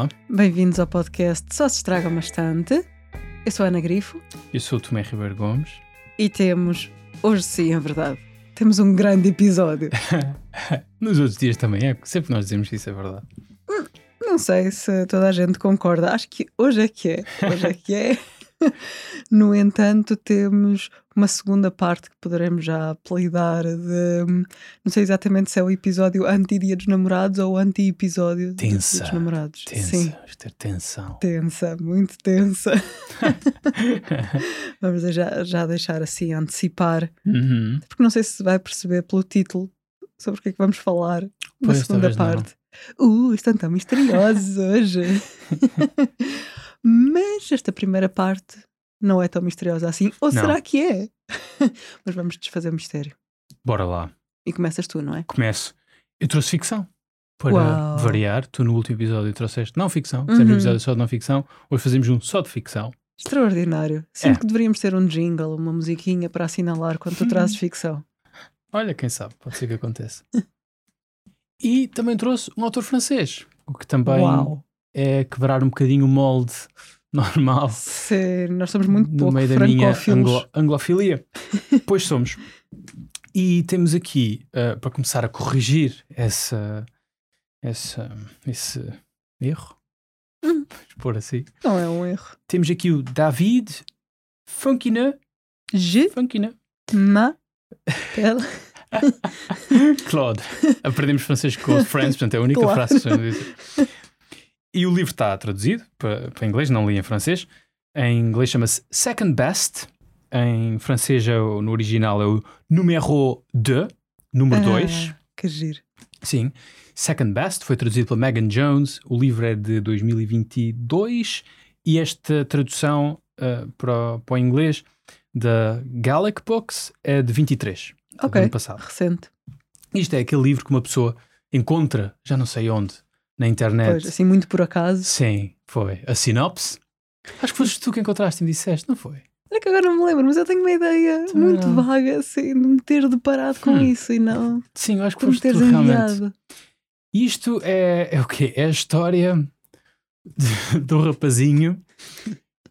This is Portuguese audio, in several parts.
Olá, Bem-vindos ao podcast Só se estraga bastante. Eu sou a Ana Grifo eu sou o Tomé Ribeiro Gomes. e temos, hoje sim, é verdade, temos um grande episódio. Nos outros dias também é, sempre nós dizemos que isso é verdade. Não sei se toda a gente concorda, acho que hoje é que é. Hoje é que é. No entanto, temos uma segunda parte que poderemos já apelidar de. Não sei exatamente se é o episódio anti-dia dos namorados ou anti-episódio de Dia dos namorados. Tensa, Sim, vamos ter tensão. tensa, muito tensa. Vamos já, já deixar assim antecipar, Uhum. porque não sei se vai perceber pelo título sobre o que é que vamos falar na Pois, segunda talvez não. parte. Uh, estão tão misteriosos hoje. Mas esta primeira parte não é tão misteriosa assim. Ou Não. será que é? Mas vamos desfazer o mistério. Bora lá, E começas tu, não é? começo. Eu trouxe ficção. Para Uau. variar, tu no último episódio trouxeste não ficção, fizemos Uhum. um episódio só de não ficção, hoje fazemos um só de ficção. Extraordinário. Sinto É. que deveríamos ter um jingle, uma musiquinha para assinalar quando tu trazes ficção. Olha, quem sabe, pode ser que aconteça. e também trouxe um autor francês, o que também Uau! é quebrar um bocadinho o molde normal Sério, nós somos muito no pouco meio da minha anglo- anglofilia. pois somos. E temos aqui, uh, para começar a corrigir essa, essa, esse erro, Hum. pôr assim, Não é um erro. temos aqui o David Funkina. Je Funkina. m'appelle. Claude. Aprendemos francês com o Friends, portanto é a única Claro. frase que sabemos dizer. E o livro está traduzido para, para inglês, não li em francês. Em inglês chama-se Second Best. Em francês, é o- no original, é o Numéro 2, número 2. Ah, que giro. Sim. Second Best foi traduzido pela Megan Jones. O livro é de 2022 e esta tradução ah, para, o- para o inglês da Gallic Books é de 23. do Ok. ano passado. Recente. Isto é aquele livro que uma pessoa encontra, já não sei onde, na internet. Pois, assim, muito por acaso. Sim, foi. A sinopse. Acho que foste tu que encontraste e me disseste, não foi? Olha que agora não me lembro, mas eu tenho uma ideia Também muito não. vaga, assim, de me ter deparado com Hum. isso e não Sim, eu acho que foste tu teres realmente. enviado. Isto é, é o quê? É a história de- do rapazinho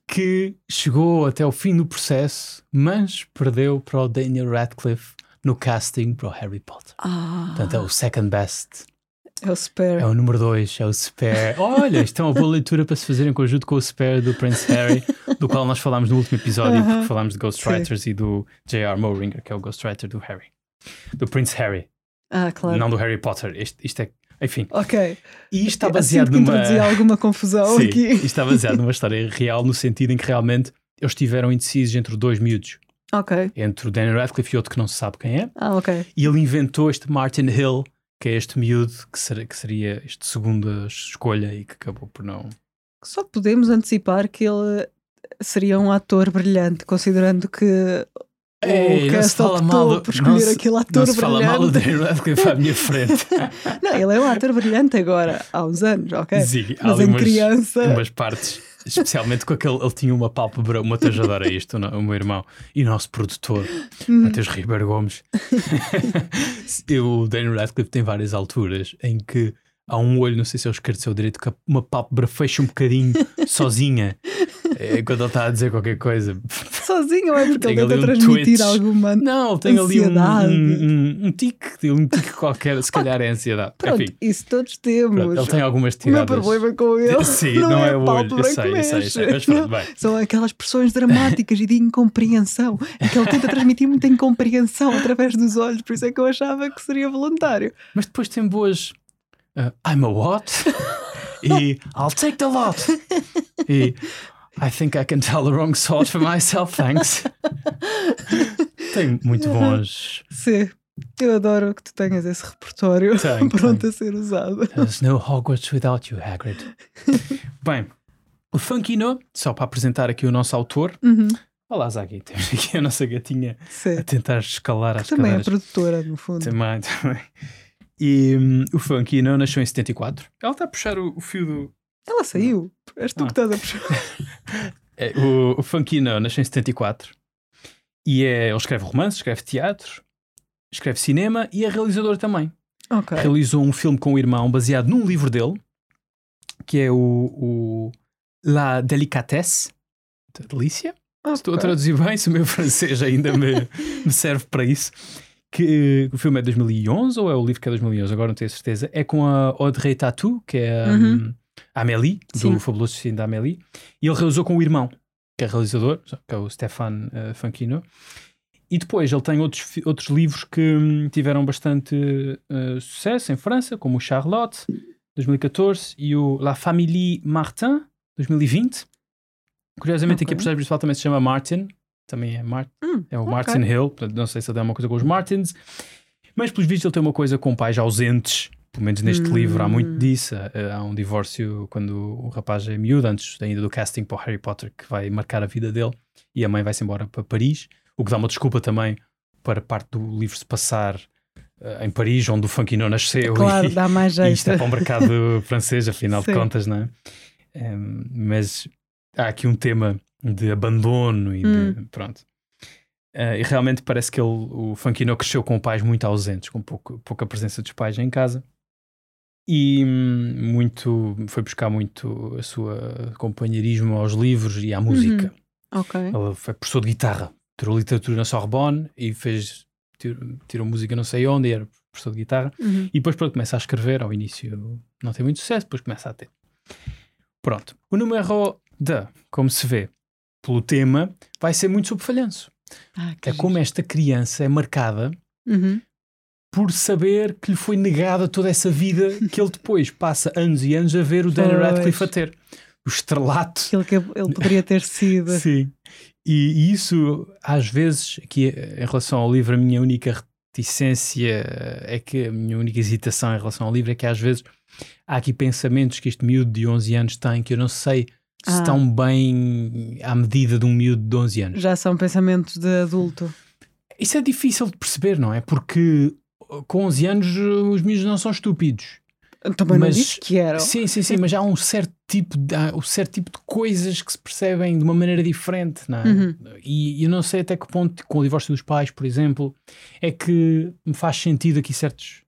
que chegou até o fim do processo, mas perdeu para o Daniel Radcliffe no casting para o Harry Potter. Ah, Portanto, é o second best. É o spare. É o número 2, é o Spare. Olha, isto é uma boa leitura para se fazer em conjunto com o Spare do Prince Harry, do qual nós falámos no último episódio, Aham. porque falámos de Ghostwriters e do J.R. Mowringer, que é o Ghostwriter do Harry. Do Prince Harry, Ah, claro. não do Harry Potter. Isto, isto é. Enfim. Ok. E isto está Assim baseado que numa. alguma confusão Sim, aqui. isto está baseado numa história real, no sentido em que realmente eles estiveram indecisos entre dois miúdos, Ok. entre o Daniel Radcliffe e outro que não se sabe quem é. Ah, ok. E ele inventou este Martin Hill, que é este miúdo que seria, que seria este segunda escolha e que acabou por não. Só podemos antecipar que ele seria um ator brilhante, considerando que Ei, o não cast optou por não escolher se- aquele Não ator se fala mal do brilhante. Daniel Radcliffe à minha frente. Não, ele é um ator brilhante agora, há uns anos, ok? Sim, há Mas em umas, criança. umas partes, especialmente com aquele. Ele tinha uma pálpebra, uma tajadora, isto, o no- o meu irmão, e o nosso produtor, Hum. Matheus Ribeiro Gomes. o Daniel Radcliffe tem várias alturas em que há um olho, não sei se é o esquerdo ou é o direito, que uma pálpebra fecha um bocadinho sozinha é, quando ele está a dizer qualquer coisa. Sozinho, é porque ele tenta um transmitir twitch. alguma. Não, tem ali um, Ansiedade. um, um, um tique, um tique qualquer, se calhar é ansiedade. Pronto, Enfim, isso todos temos. pronto, ele tem algumas O tiradas. problema com ele Sim, não, não, é, é, o olho, eu sei, eu sei, eu sei. Mas pronto, bem. São aquelas expressões dramáticas e de incompreensão. É que ele tenta transmitir muita incompreensão através dos olhos, por isso é que eu achava que seria voluntário. Mas depois tem boas. uh, I'm a what? e I'll take the lot. E I think I can tell the wrong sort for myself, thanks. tem muito bons. Sim, eu adoro que tu tenhas esse repertório Tenho, pronto a ser usado. There's no Hogwarts without you, Hagrid. Bem, o Funkino, só para apresentar aqui o nosso autor. Uhum, Olá, Zagui, temos aqui a nossa gatinha sim. a tentar escalar as Também é cadeiras. produtora, no fundo. Também, também. E hum, o Funkino nasceu em 74. Ela está a puxar o, o fio do. Ela saiu. És tu Ah. que estás a puxar. É, o, o Funkino nasceu em 74. E é, ele escreve romance, escreve teatro, escreve cinema e é realizador também. Ok. Realizou um filme com o irmão baseado num livro dele, que é o, o La Délicatesse, delícia. Okay. Estou a traduzir bem, se o meu francês ainda me, me serve para isso. Que, o filme é de 2011 ou é o livro que é de 2011? Agora não tenho certeza. É com a Audrey Tatou, que é uhum. um, Amélie, do Sim. fabuloso filme da Amélie. E ele realizou com o irmão, que é realizador, que é o Stéphane uh, Fanquino. E depois ele tem outros, outros livros que hum, tiveram bastante uh, sucesso em França, como o Charlotte, 2014, e o La Famille Martin, 2020. Curiosamente, okay. aqui a personagem principal também se chama Martin, também é, Mar hum, é o okay. Martin Hill, portanto, não sei se ele tem uma coisa com os Martins, mas pelos vistos ele tem uma coisa com pais ausentes, pelo menos neste hum. livro há muito disso. Há um divórcio quando o rapaz é miúdo, antes ainda do casting para o Harry Potter, que vai marcar a vida dele, e a mãe vai-se embora para Paris, o que dá uma desculpa também para parte do livro se passar uh, em Paris, onde o Funkino nasceu. Claro, e, dá mais jeito. E isto é para o mercado francês, afinal Sim. de contas, não é? Um, mas há aqui um tema de abandono e hum. de. Pronto. Uh, e realmente parece que ele, o Funkino cresceu com pais muito ausentes, com pouco, pouca presença dos pais em casa. E hum, muito foi buscar muito a sua companheirismo aos livros e à música. Uhum. Okay. Ele foi professor de guitarra, tirou literatura na Sorbonne e fez tirou, tirou música não sei onde, era professor de guitarra. Uhum. E depois pronto, começa a escrever. Ao início não tem muito sucesso, depois começa a ter. Pronto. O número de, como se vê pelo tema, vai ser muito sobre falhanço. Ah, é como esta criança é marcada uhum. Por saber que lhe foi negada toda essa vida que ele depois passa anos e anos a ver o Daniel Radcliffe a ter. O estrelato. Aquilo que ele poderia ter sido. Sim. E, e, isso, às vezes, aqui em relação ao livro, a minha única reticência é que a minha única hesitação em relação ao livro é que às vezes há aqui pensamentos que este miúdo de 11 anos tem que eu não sei ah. se estão bem à medida de um miúdo de 11 anos. Já são pensamentos de adulto. Isso é difícil de perceber, não é? Porque com 11 anos os miúdos não são estúpidos. Também mas, não disse que eram. Sim, sim, sim, mas há um certo tipo de, um certo tipo de coisas que se percebem de uma maneira diferente, não é? Uhum. E eu não sei até que ponto, com o divórcio dos pais, por exemplo, é que me faz sentido aqui certos,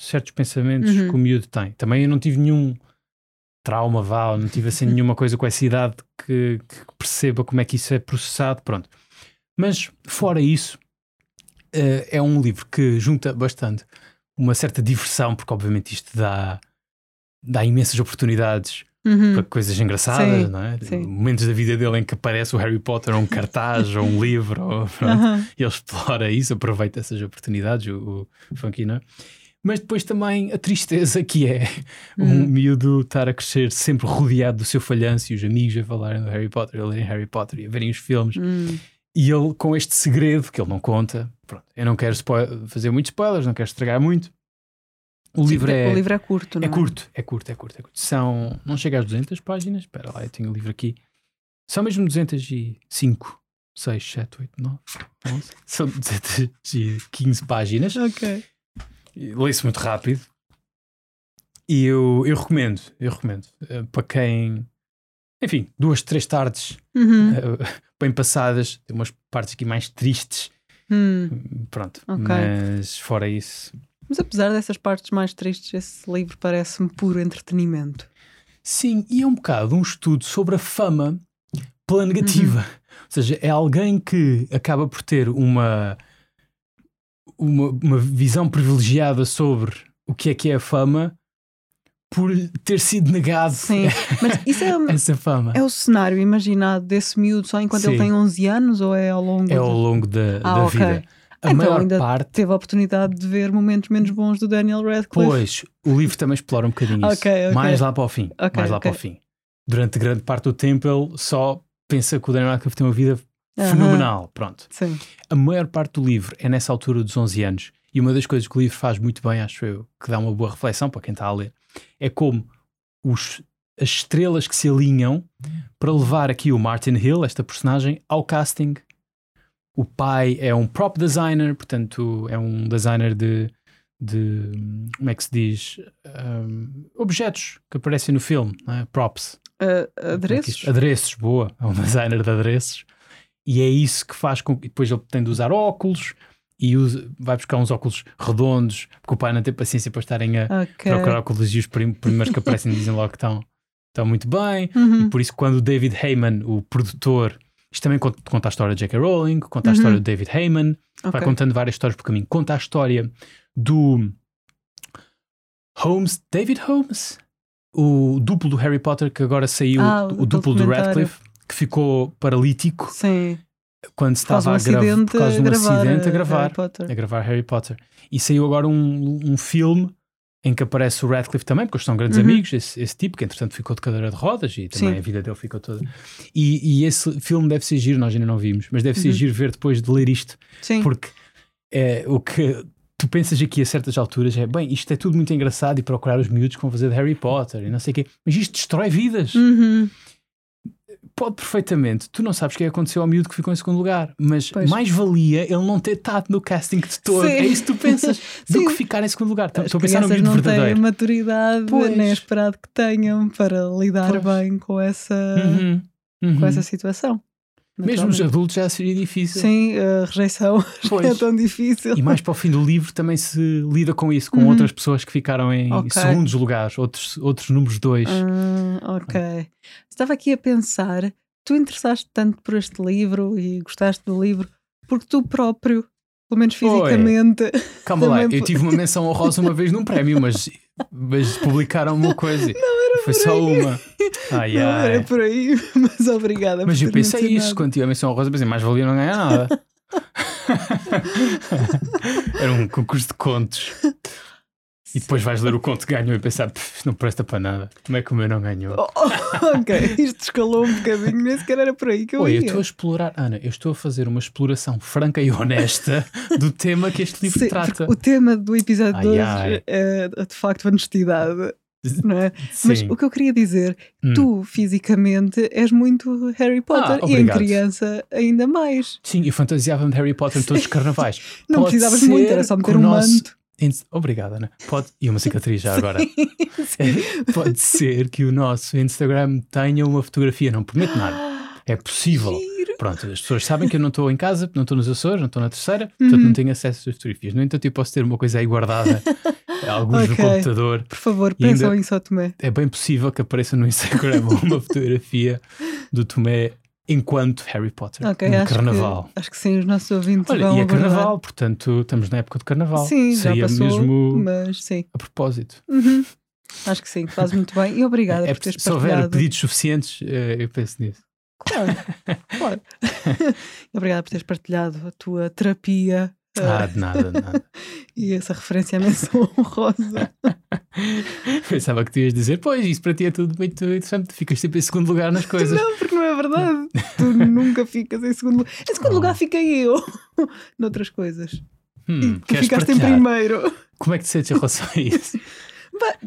certos pensamentos uhum. que o miúdo tem. Também eu não tive nenhum trauma, vá, não tive assim nenhuma coisa com essa idade que, que, perceba como é que isso é processado, pronto. Mas fora isso, uh, é um livro que junta bastante uma certa diversão, porque obviamente isto dá, dá imensas oportunidades uhum. para coisas engraçadas, sim, não é? Sim. Momentos da vida dele em que aparece o Harry Potter ou um cartaz ou um livro, ou, uhum. e ele explora isso, aproveita essas oportunidades, o, o Funkina. Mas depois também a tristeza que é uhum. um miúdo estar a crescer sempre rodeado do seu falhanço e os amigos a falarem do Harry Potter, a lerem Harry Potter e a verem os filmes. Uhum. E ele com este segredo que ele não conta, pronto, eu não quero fazer muitos spoilers, não quero estragar muito. O Sim, livro é, o livro é curto, não é? É curto, é curto, é curto, é curto. São, não chega às 200 páginas, espera lá, eu tenho o livro aqui. São mesmo 205, 6, 7, 8, 9, 11. São 215 páginas. Ok. Leio-se muito rápido. E eu, eu recomendo, eu recomendo. Uh, para quem, enfim, duas, três tardes uhum. uh, bem passadas, tem umas partes aqui mais tristes. Hum. Pronto, okay. mas fora isso. Mas apesar dessas partes mais tristes, esse livro parece-me puro entretenimento. Sim, e é um bocado um estudo sobre a fama pela negativa. Uhum. Ou seja, é alguém que acaba por ter uma, uma, uma visão privilegiada sobre o que é que é a fama por ter sido negado Sim, mas isso é, essa fama. É o cenário imaginado desse miúdo só enquanto Sim. ele tem 11 anos ou é ao longo? É ao longo da, ah, da okay. vida. A então, maior parte. Teve a oportunidade de ver momentos menos bons do Daniel Radcliffe. Pois, o livro também explora um bocadinho isso. okay, okay. Mais lá para o fim. mais lá para o fim. Durante grande parte do tempo, ele só pensa que o Daniel Radcliffe tem uma vida fenomenal. Pronto. Sim. A maior parte do livro é nessa altura dos 11 anos. E uma das coisas que o livro faz muito bem, acho eu, que dá uma boa reflexão para quem está a ler, é como os, as estrelas que se alinham para levar aqui o Martin Hill, esta personagem, ao casting o pai é um prop designer, portanto, é um designer de, de como é que se diz? Um, objetos que aparecem no filme, é? props. Uh, adereços? É adereços, boa. É um designer de adereços. E é isso que faz com que depois ele tem de usar óculos e usa, vai buscar uns óculos redondos, porque o pai não tem paciência para estarem a Ok. procurar óculos e os prim- primeiros que aparecem dizem logo que estão, estão muito bem. Uhum. E por isso, quando o David Heyman, o produtor, isto também conta, conta a história de J.K. Rowling, conta a Uhum. história do David Heyman, vai Ok. contando várias histórias por caminho. Conta a história do Holmes, David Holmes, o duplo do Harry Potter que agora saiu, Ah, o aquele duplo do. Radcliffe, que ficou paralítico Sim. Quando Faz um estava a, grava- acidente por causa de um gravar, acidente a eh, gravar, Harry Potter. a gravar Harry Potter. E saiu agora um, um filme em que aparece o Radcliffe também, porque eles são grandes Uhum. amigos, esse, esse tipo, que entretanto ficou de cadeira de rodas e também Sim. a vida dele ficou toda. E, e esse filme deve ser giro, nós ainda não vimos, mas deve ser Uhum. giro ver depois de ler isto, Sim. porque é, o que tu pensas aqui a certas alturas é bem, isto é tudo muito engraçado e procurar os miúdos que vão fazer de Harry Potter e não sei o quê, mas isto destrói vidas. Uhum. Pode perfeitamente, tu não sabes o que aconteceu ao miúdo que ficou em segundo lugar, mas Pois. mais valia ele não ter estado no casting de todo. Sim. É isso que tu pensas, do que ficar em segundo lugar. Estou As estou a pensar no miúdo não têm verdadeiro. maturidade, Pois. nem é esperado que tenham para lidar Pois. bem com essa, Uhum, uhum. com essa situação. Mesmo os adultos já seria difícil. Sim, a rejeição Pois. é tão difícil. E mais para o fim do livro também se lida com isso, com Uhum. outras pessoas que ficaram em Ok. segundos lugares, outros, outros números dois. Ah, ok. Estava aqui a pensar, tu interessaste tanto por este livro e gostaste do livro porque tu próprio, pelo menos fisicamente, Calma lá, eu tive uma menção honrosa uma vez num prémio, mas, mas publicaram uma coisa. Foi por só aí. uma. Ai, não ai. era por aí, mas obrigada Mas eu pensei isso, quando tive a menção honrosa, pensei, mais valia não ganhar nada. Era um concurso de contos. E depois vais ler o conto que ganhou e pensar, "Pff, isto não presta para nada. Como é que o meu não ganhou? Oh, oh, ok, isto escalou um bocadinho, nem sequer era por aí que eu Oi, eu ia. estou a explorar, Ana, eu estou a fazer uma exploração franca e honesta do tema que este livro Sim, trata. O tema do episódio Ai, de hoje ai. é de facto honestidade, não é? Mas o que eu queria dizer, Hum. tu fisicamente és muito Harry Potter e em criança ainda mais. Sim, eu fantasiava-me de Harry Potter em todos os carnavais. Não Pode precisavas muito, era só meter um nosso- manto. Obrigada, Ana. Pode... E uma cicatriz já agora. Pode ser que o nosso Instagram tenha uma fotografia, não prometo nada. É possível. Giro. Pronto, as pessoas sabem que eu não estou em casa, não estou nos Açores, não estou na terceira, portanto Uhum. não tenho acesso às fotografias. No entanto, eu posso ter uma coisa aí guardada, alguns no Ok. computador. Por favor, pensam em Só Tomé. É bem possível que apareça no Instagram uma fotografia do Tomé enquanto Harry Potter Ok, no acho carnaval. que, acho que sim, os nossos ouvintes Olha, vão e é aguardar. carnaval, portanto estamos na época de carnaval. Sim, já Seria passou, mesmo mas sim. a propósito. Uhum. Acho que sim, faz muito bem. E obrigada É, por teres se houver partilhado. pedidos suficientes, eh, eu penso nisso. Claro, claro. Obrigada por teres partilhado a tua terapia Ah, de nada, de nada. e essa referência à menção honrosa. Pensava que tu ias dizer, pois, isso para ti é tudo muito interessante, tu ficas sempre em segundo lugar nas coisas. Não, porque não é verdade. Tu nunca ficas em segundo lugar. Em segundo Oh. lugar fiquei eu. Noutras coisas. Hum, e tu ficaste em partilhar? primeiro. Como é que te sentes em relação a isso?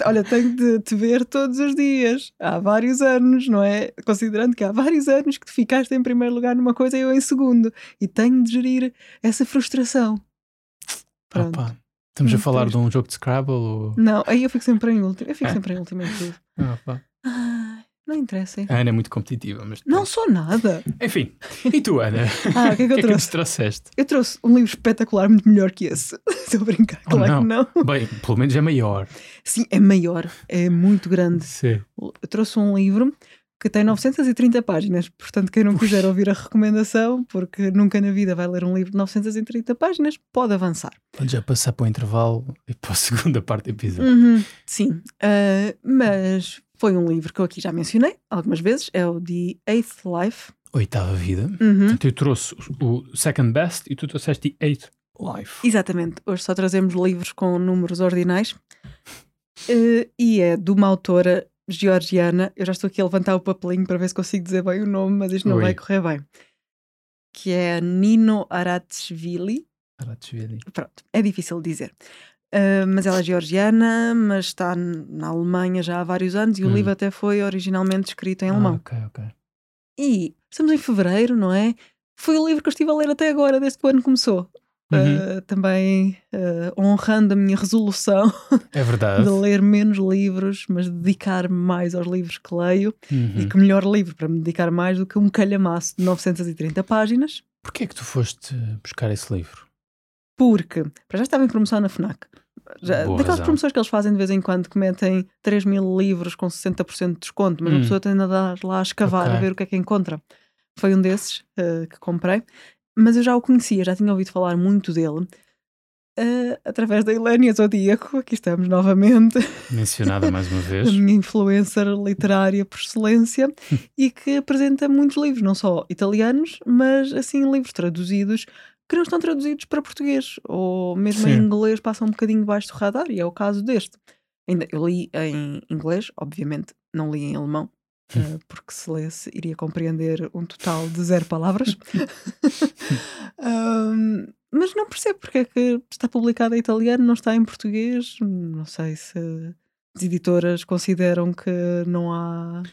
Olha, tenho de te ver todos os dias. Há vários anos, não é? Considerando que há vários anos que tu ficaste em primeiro lugar numa coisa e eu em segundo. E tenho de gerir essa frustração. Pronto. Opa, estamos a falar tens- de um jogo de Scrabble? Ou... Não, aí eu fico sempre em último. Eu fico É. sempre em último em tudo. Opa. Ai, não interessa. A Ana é muito competitiva, mas. Não sou nada. Enfim, e tu, Ana? Ah, o que é que eu que é que trouxe? nos trouxeste? Eu trouxe um livro espetacular, muito melhor que esse. Estou a brincar, Oh, claro que não. Bem, pelo menos é maior. Sim, é maior, é muito grande. Sim. Eu trouxe um livro que tem 930 páginas, portanto, quem não quiser ouvir a recomendação, porque nunca na vida vai ler um livro de 930 páginas, pode avançar. Pode já passar para o intervalo e para a segunda parte do episódio. Uhum, sim, Ah, mas foi um livro que eu aqui já mencionei algumas vezes, é o The Eighth Life. Oitava vida. Uhum. Portanto, eu trouxe o Second Best e tu trouxeste The Eighth Life. Exatamente, hoje só trazemos livros com números ordinais Eh, e é de uma autora georgiana. Eu já estou aqui a levantar o papelinho para ver se consigo dizer bem o nome, mas isto não Ui. vai correr bem. Que é Nino Aratsvili. Aratsvili. Pronto, é difícil de dizer. Eh, mas ela é georgiana, mas está na Alemanha já há vários anos e o Hum. livro até foi originalmente escrito em Ah, alemão. ok, ok. E estamos em fevereiro, não é? Foi o livro que eu estive a ler até agora, desde que o ano começou. Uhum. Uh, também uh, honrando a minha resolução É de ler menos livros, mas dedicar-me mais aos livros que leio. Uhum. E que melhor livro para me dedicar mais do que um calhamaço de 930 páginas. Porquê é que tu foste buscar esse livro? Porque, para já estava em promoção na FNAC. Já, Boa daquelas razão. promoções que eles fazem de vez em quando, que metem 3 mil livros com 60% de desconto, mas Hum. a pessoa tem de andar lá a escavar, Ok. a ver o que é que encontra. Foi um desses eh, que comprei. Mas eu já o conhecia, já tinha ouvido falar muito dele. eh, através da Helénia Zodíaco, aqui estamos novamente, Mencionada mais uma vez. a minha influencer literária por excelência, e que apresenta muitos livros, não só italianos, mas assim livros traduzidos que não estão traduzidos para português, ou mesmo em Sim. inglês passam um bocadinho debaixo do radar, e é o caso deste. Ainda, eu li em inglês, obviamente, não li em alemão, eh, porque se lesse iria compreender um total de zero palavras. Ahm, mas não percebo porque é que está publicado em italiano, não está em português. Não sei se as editoras consideram que não há.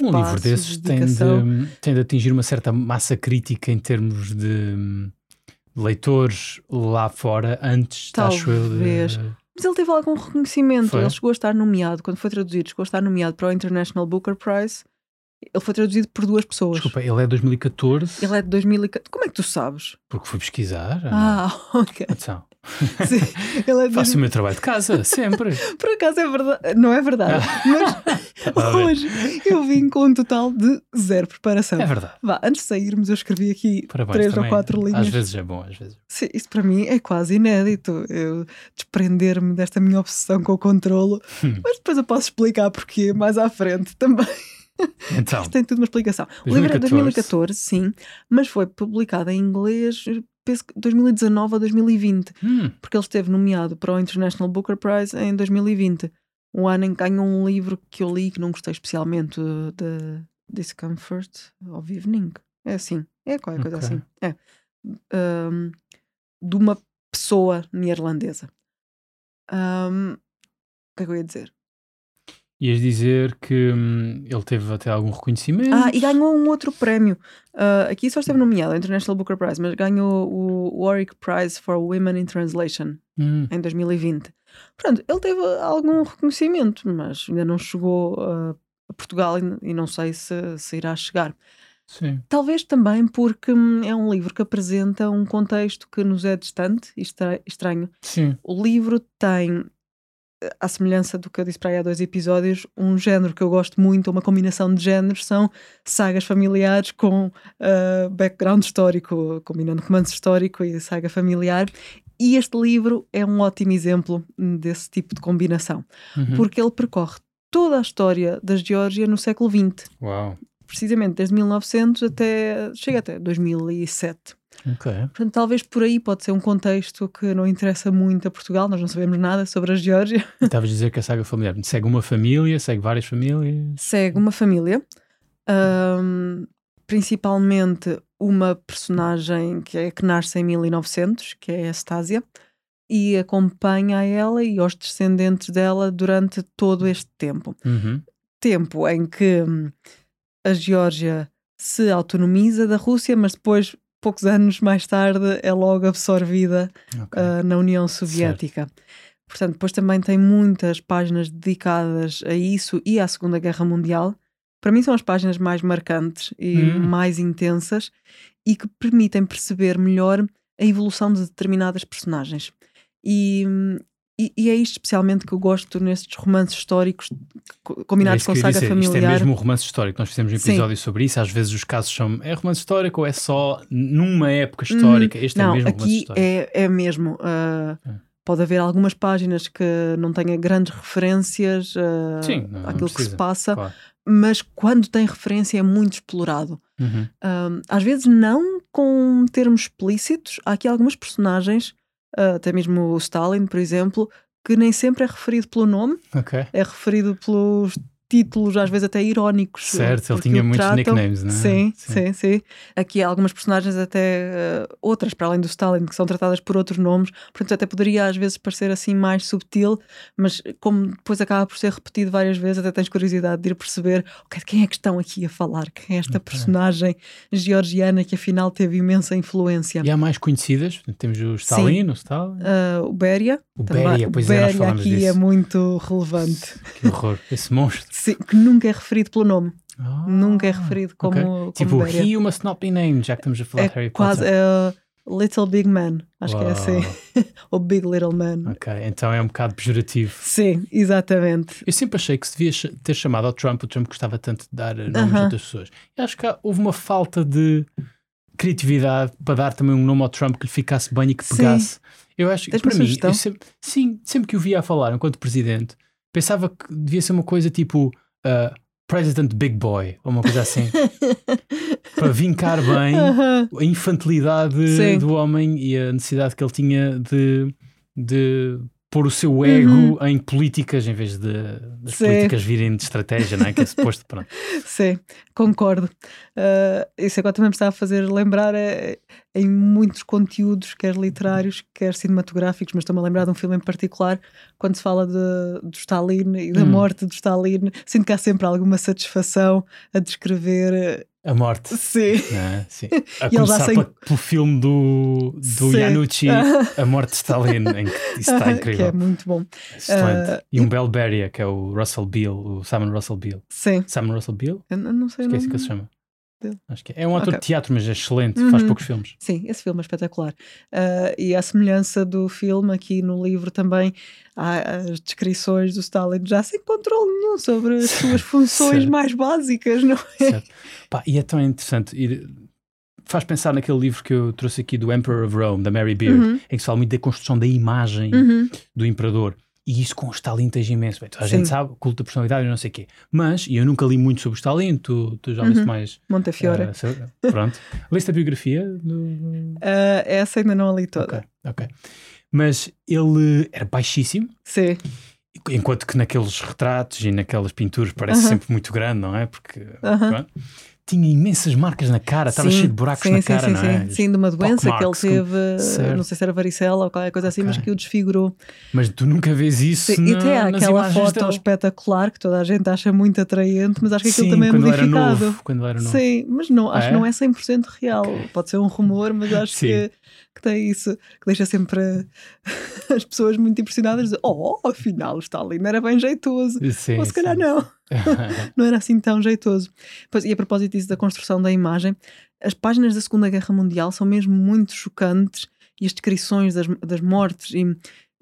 Um livro espaço, desses tem de, tem de atingir uma certa massa crítica em termos de hum, leitores lá fora antes, acho eu, de... Talvez. Mas ele teve algum reconhecimento. Foi? Ele chegou a estar nomeado, quando foi traduzido, chegou a estar nomeado para o International Booker Prize. Ele foi traduzido por duas pessoas. Desculpa, ele é 2014 Ele é de 2014. Como é que tu sabes? porque fui pesquisar. Ah, ok. Atenção. Sim, Faço o meu trabalho de casa, sempre. Por acaso é verdade, não é verdade, mas Estava a ver. hoje eu vim com um total de zero preparação. É verdade. Vá, antes de sairmos, eu escrevi aqui Parabéns. três ou quatro linhas. Às vezes é bom, às vezes. Sim, isso para mim é quase inédito. Eu desprender-me desta minha obsessão com o controlo, Hum. mas depois eu posso explicar porquê mais à frente também. Então, Isto tem tudo uma explicação. O livro é de 2014. 2014, sim, mas foi publicado em inglês, penso que 2019 a 2020. hum, porque ele esteve nomeado para o International Booker Prize em 2020. Um ano em que ganhou um livro que eu li que não gostei especialmente de Discomfort of Evening. É assim, é qualquer coisa assim. É. Um, de uma pessoa neerlandesa. Um, o que é que eu ia dizer? Ias dizer que hum, ele teve até algum reconhecimento. Ah, e ganhou um outro prémio. Ah, aqui só esteve nomeado, International Booker Prize, mas ganhou o Warwick Prize for Women in Translation. Hum, em 2020. Portanto, ele teve algum reconhecimento, mas ainda não chegou uh, a Portugal e, não sei se, se irá chegar. sim. Talvez também porque hum, é um livro que apresenta um contexto que nos é distante e estra- estranho. Sim. O livro tem, à semelhança do que eu disse para aí há dois episódios, um género que eu gosto muito, uma combinação de géneros, são sagas familiares com uh, background histórico, combinando romance histórico e saga familiar. E este livro é um ótimo exemplo desse tipo de combinação, Uhum. porque ele percorre toda a história da Geórgia no século XX, Uau. Precisamente desde 1900 até, chega até 2007. Ok. Portanto, talvez por aí pode ser um contexto que não interessa muito a Portugal, nós não sabemos nada sobre a Geórgia. Estavas a dizer que a saga familiar segue uma família, segue várias famílias. Segue uma família, hum, principalmente uma personagem que, é, que nasce em 1900, que é a Estásia, e acompanha a ela e aos descendentes dela durante todo este tempo. Uhum. Tempo em que hum, a Geórgia se autonomiza da Rússia, mas depois, poucos anos mais tarde, é logo absorvida Ok. uh, na União Soviética. Portanto, depois também tem muitas páginas dedicadas a isso e à Segunda Guerra Mundial. Para mim são as páginas mais marcantes e Hum. mais intensas e que permitem perceber melhor a evolução de determinadas personagens. E, e, e é isto especialmente que eu gosto nestes romances históricos co- É combinados isso com saga dizer. Isto é familiar. mesmo um romance histórico. Nós fizemos um Sim. episódio sobre isso. Às vezes os casos são. É romance histórico ou é só numa época histórica? Este é Hum, Não, mesmo romance aqui histórico. é, é mesmo. uh, É. Pode haver algumas páginas que não tenha grandes referências uh, Sim, não- não àquilo que se passa, Claro. mas quando tem referência é muito explorado. Uhum. Um, às vezes não com termos explícitos. Há aqui algumas personagens, uh, até mesmo o Stalin, por exemplo, que nem sempre é referido pelo nome, Ok. é referido pelos títulos, às vezes até irónicos. Certo, ele tinha muitos tratam. nicknames, não é? Sim, sim, sim, Aqui há algumas personagens, até uh, outras para além do Stalin, que são tratadas por outros nomes, portanto, até poderia às vezes parecer assim mais subtil, mas como depois acaba por ser repetido várias vezes, até tens curiosidade de ir perceber ok, de quem é que estão aqui a falar, quem é esta Ok. personagem georgiana que afinal teve imensa influência. E há mais conhecidas? Temos o Stalin, o Stalin, Uh, o Beria, o também- Beria, pois o é, nós Beria falámos aqui disso. é muito relevante. Que horror, esse monstro. Sim, que nunca é referido pelo nome, Ah, nunca é referido como, ok. como Tipo, Beria. he must not be named, já que estamos a falar é de Harry quase Potter. é, Little Big Man, acho que é assim. Ou Big Little Man. Ok, então é um bocado pejorativo. Sim, exatamente. Eu sempre achei que se devia ter chamado ao Trump, o Trump gostava tanto de dar nomes uh -huh. a outras pessoas. Eu acho que houve uma falta de criatividade para dar também um nome ao Trump que lhe ficasse bem e que pegasse. Sim. Eu acho que para mim, sempre, sim, sempre que o via a falar enquanto presidente, pensava que devia ser uma coisa tipo uh, President Big Boy, ou uma coisa assim, para vincar bem uh -huh. a infantilidade sim. do homem e a necessidade que ele tinha de, de pôr o seu ego uhum. em políticas em vez de Sim. políticas virem de estratégia, não é? Que é suposto, pronto. Sim, concordo. Uh, isso agora também me está a fazer lembrar é, em muitos conteúdos, quer literários, quer cinematográficos, mas estou-me a lembrar de um filme em particular, quando se fala de, do Stalin e da hum. morte do Stalin, sinto que há sempre alguma satisfação a descrever a morte. Sim. É? Sim. A e começar sem... pelo filme do, do Yanucci, A Morte de Stalin, em que isso está incrível. Que é muito bom. Excelente. Uh, e um Bell Beria, que é o Russell Beale, o Simon Russell Beale. Sim. Simon Russell Beale? Eu não sei. Esqueci que se chama dele. Acho que é. é um ator okay. de teatro, mas é excelente, uhum. faz poucos filmes. Sim, esse filme é espetacular. Uh, e a semelhança do filme, aqui no livro também, há as descrições do Stalin já sem controle nenhum sobre as suas funções mais básicas, não é? Certo. Pá, e é tão interessante. Ir... Faz pensar naquele livro que eu trouxe aqui do Emperor of Rome, da Mary Beard, uhum. em que se fala muito da construção da imagem uhum. do imperador. E isso com o Stalin tens imenso. Bem, a gente sabe, culto da personalidade e não sei o quê. Mas, e eu nunca li muito sobre o Stalin, tu, tu já leste uhum. mais. Montefiore. Uh, pronto. leste a biografia? Do... Uh, essa ainda não a li toda. Ok, ok. Mas ele era baixíssimo. Sim. Enquanto que naqueles retratos e naquelas pinturas parece sempre muito grande, não é? Porque. Tinha imensas marcas na cara, estava cheio de buracos sim, na sim, cara, sim, não é? Sim, sim, de uma doença que ele teve, certo. não sei se era varicela ou qualquer coisa assim, okay. mas que o desfigurou. Mas tu nunca vês isso sim, na, E tem aquela foto dele. espetacular que toda a gente acha muito atraente, mas acho que aquilo também é modificado. Era novo, quando era novo. Sim, mas não, acho é? que não é 100% real. Pode ser um rumor, mas acho que que tem isso, que deixa sempre as pessoas muito impressionadas de oh, afinal o Stalin era bem jeitoso. Sim, Ou se calhar sim. não. não era assim tão jeitoso. Pois, e a propósito disso da construção da imagem, as páginas da Segunda Guerra Mundial são mesmo muito chocantes e as descrições das, das mortes e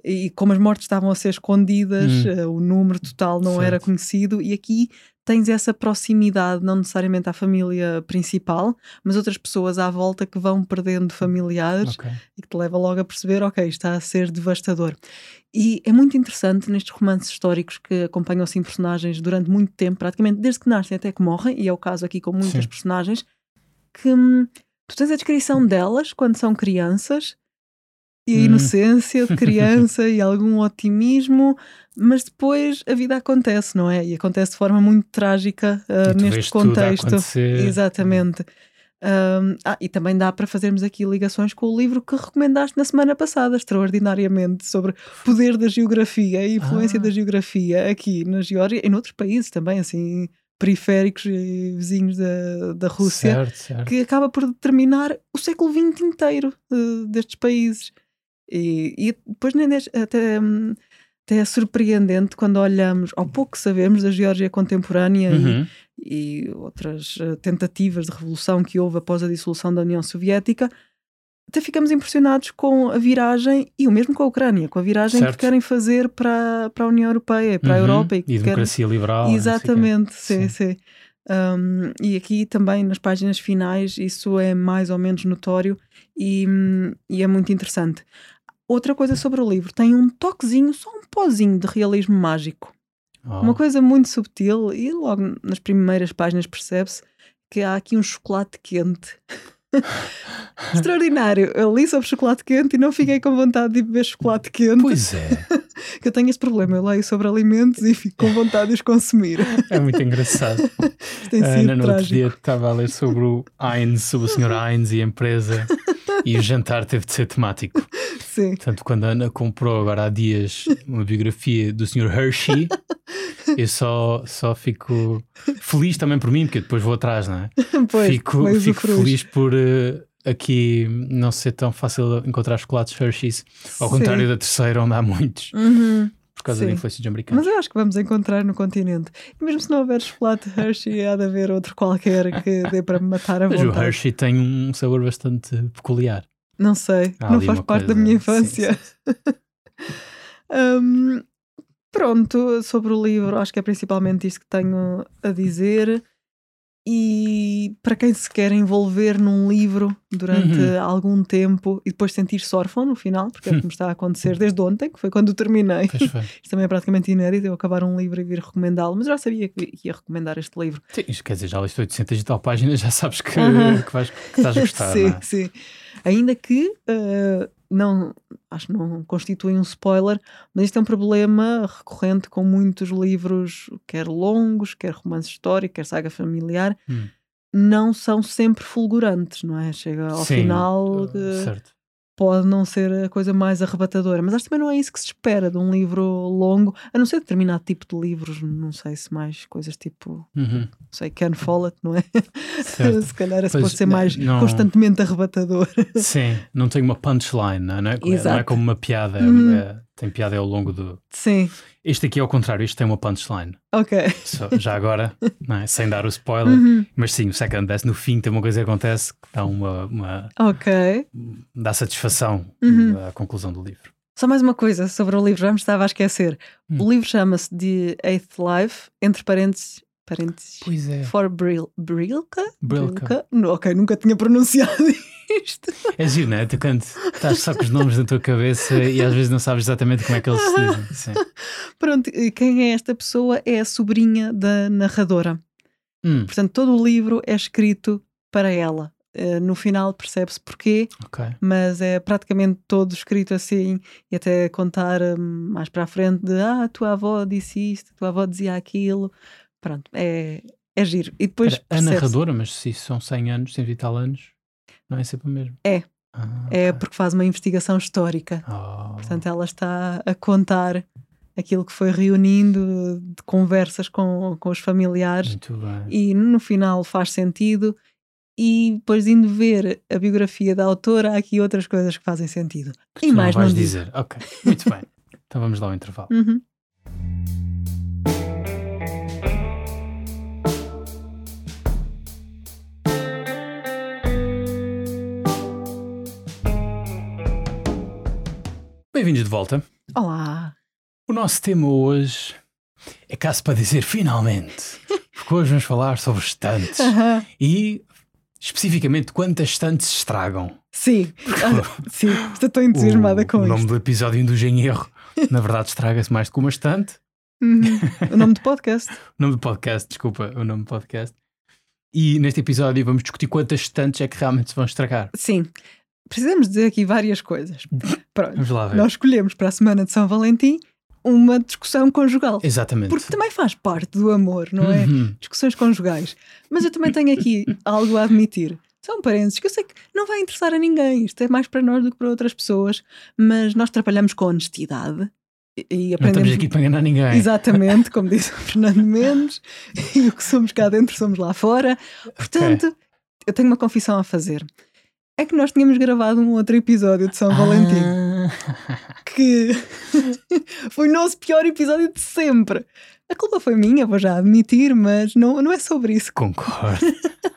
e como as mortes estavam a ser escondidas, hum. uh, o número total não certo. era conhecido, e aqui tens essa proximidade, não necessariamente à família principal, mas outras pessoas à volta que vão perdendo familiares okay. e que te leva logo a perceber, ok, está a ser devastador. E é muito interessante nestes romances históricos que acompanham assim personagens durante muito tempo, praticamente desde que nascem até que morrem, e é o caso aqui com muitas Sim. personagens, que hum, tu tens a descrição delas quando são crianças e a hum. inocência de criança e algum otimismo, mas depois a vida acontece, não é? E acontece de forma muito trágica uh, neste contexto. Exatamente. Um, ah, e também dá para fazermos aqui ligações com o livro que recomendaste na semana passada, extraordinariamente, sobre poder da geografia e influência ah. da geografia aqui na Geórgia e noutros países também, assim, periféricos e vizinhos da, da Rússia, certo, certo. que acaba por determinar o século XX inteiro uh, destes países. E, e depois nem deixa, até, até é surpreendente quando olhamos ao pouco que sabemos da Geórgia contemporânea uhum. e, e, outras eh, tentativas de revolução que houve após a dissolução da União Soviética, até ficamos impressionados com a viragem e o mesmo com a Ucrânia, com a viragem certo. que querem fazer para, para a União Europeia para uhum. a Europa. E, e democracia querem... liberal. Exatamente, sim, sim. sim. Um, e aqui também nas páginas finais isso é mais ou menos notório e, e é muito interessante. Outra coisa sobre o livro, tem um toquezinho, só um pozinho de realismo mágico. Oh. Uma coisa muito subtil e logo nas primeiras páginas percebe-se que há aqui um chocolate quente. Extraordinário. Eu li sobre chocolate quente e não fiquei com vontade de beber chocolate quente. Pois é. eu tenho esse problema. Eu leio sobre alimentos e fico com vontade de os consumir. É muito engraçado. tem sido Ana, no outro dia estava a ler sobre o Heinz, sobre o Sr. Heinz e a empresa. E o jantar teve de ser temático. Sim. Portanto, quando a Ana comprou agora há dias uma biografia do Sr. Hershey, eu só, só fico feliz também por mim, porque depois vou atrás, não é? Pois, fico fico feliz por uh, aqui não ser tão fácil encontrar chocolates Hershey's, ao Sim. contrário da terceira, onde há muitos. Uhum. Por causa Sim. da influência dos americanos. Mas eu acho que vamos encontrar no continente. E mesmo se não houver chocolate Hershey, há de haver outro qualquer que dê para me matar a vontade. Mas o Hershey tem um sabor bastante peculiar. Não sei, Há não faz parte da coisa- minha sim, infância. sim, sim. Hum, pronto, sobre o livro, acho que é principalmente isto que tenho a dizer. E para quem se quer envolver num livro durante Uhum. algum tempo e depois sentir-se órfão no final, porque é o que me está a acontecer desde ontem, que foi quando terminei. Isto também é praticamente inédito, eu acabar um livro e vir recomendá-lo, mas já sabia que ia recomendar este livro. Sim, isto quer dizer, já liste 800 e tal páginas, já sabes que, Aham. que, vais, que estás a gostar. sim, é? sim. Ainda que eh, não, acho que não constitui um spoiler, mas isto é um problema recorrente com muitos livros, quer longos, quer romance histórico, quer saga familiar, Hum. Não são sempre fulgurantes, não é? Chega ao Sim, final que certo. pode não ser a coisa mais arrebatadora, mas acho que também não é isso que se espera de um livro longo, a não ser determinado tipo de livros, não sei se mais coisas tipo, Uhum, não sei, Ken Follett, não é? se calhar Pois, pode ser mais não- constantemente arrebatador. Sim, não tem uma punchline, não é? Não é, não é como uma piada, é- Uhum. é- tem piada ao longo do. Sim, Este aqui é ao contrário, este tem uma punchline. ok. Só- já agora, não é? sem dar o spoiler, Uhum, mas sim, o second best, no fim tem uma coisa que acontece que dá uma, uma Ok. dá satisfação Uhum. à conclusão do livro. Só mais uma coisa sobre o livro, já me estava a esquecer. Hum. O livro chama-se The Eighth Life, entre parênteses, parênteses Pois é. for Bril Brilka? Brilka. No, ok, nunca tinha pronunciado isto. É giro, não é? Tu quando estás só com os nomes na tua cabeça e às vezes não sabes exatamente como é que eles se dizem. Sim. Pronto, quem é esta pessoa? É a sobrinha da narradora. Hum, Portanto, todo o livro é escrito para ela. Eh, No final percebe-se porquê, ok. mas é praticamente todo escrito assim e até contar hum, mais para a frente de ah, a tua avó disse isto, a tua avó dizia aquilo. Pronto, é, é giro. E depois a narradora, mas se são 100 anos, 100 e tal anos, não é sempre o mesmo. É. Ah, é ok. porque faz uma investigação histórica. Oh, Portanto, ela está a contar aquilo que foi reunindo de conversas com, com os familiares muito bem. e no final faz sentido. E depois de indo ver a biografia da autora, há aqui outras coisas que fazem sentido. Que e mais não vais não dizer. Ok, muito bem. Então vamos lá ao intervalo. Uhum. Bem-vindos de volta. Olá! O nosso tema hoje é caso para dizer finalmente. Porque hoje vamos falar sobre estantes e especificamente quantas estantes se estragam. Sim, ah, sim, estou tão entusiasmada o, com o isto. nome do episódio induz em erro. Na verdade, estraga-se mais do que uma estante. Uhum. O nome do podcast. O nome do podcast, desculpa, o nome do podcast. E neste episódio vamos discutir quantas estantes é que realmente se vão estragar. Sim, precisamos dizer aqui várias coisas. Pronto, Vamos lá ver. nós escolhemos para a semana de São Valentim uma discussão conjugal. Exatamente. Porque também faz parte do amor, não é? Uhum. Discussões conjugais. Mas eu também tenho aqui algo a admitir. São parentes que eu sei que não vai interessar a ninguém. Isto é mais para nós do que para outras pessoas. Mas nós trabalhamos com honestidade e- e Não aprendemos. estamos aqui para enganar ninguém. Exatamente, como disse o Fernando Mendes, e o que somos cá dentro somos lá fora. Portanto, eu tenho uma confissão a fazer. É que nós tínhamos gravado um outro episódio de São Valentim Ah. que foi o nosso pior episódio de sempre. A culpa foi minha, vou já admitir, mas não, não é sobre isso. Concordo.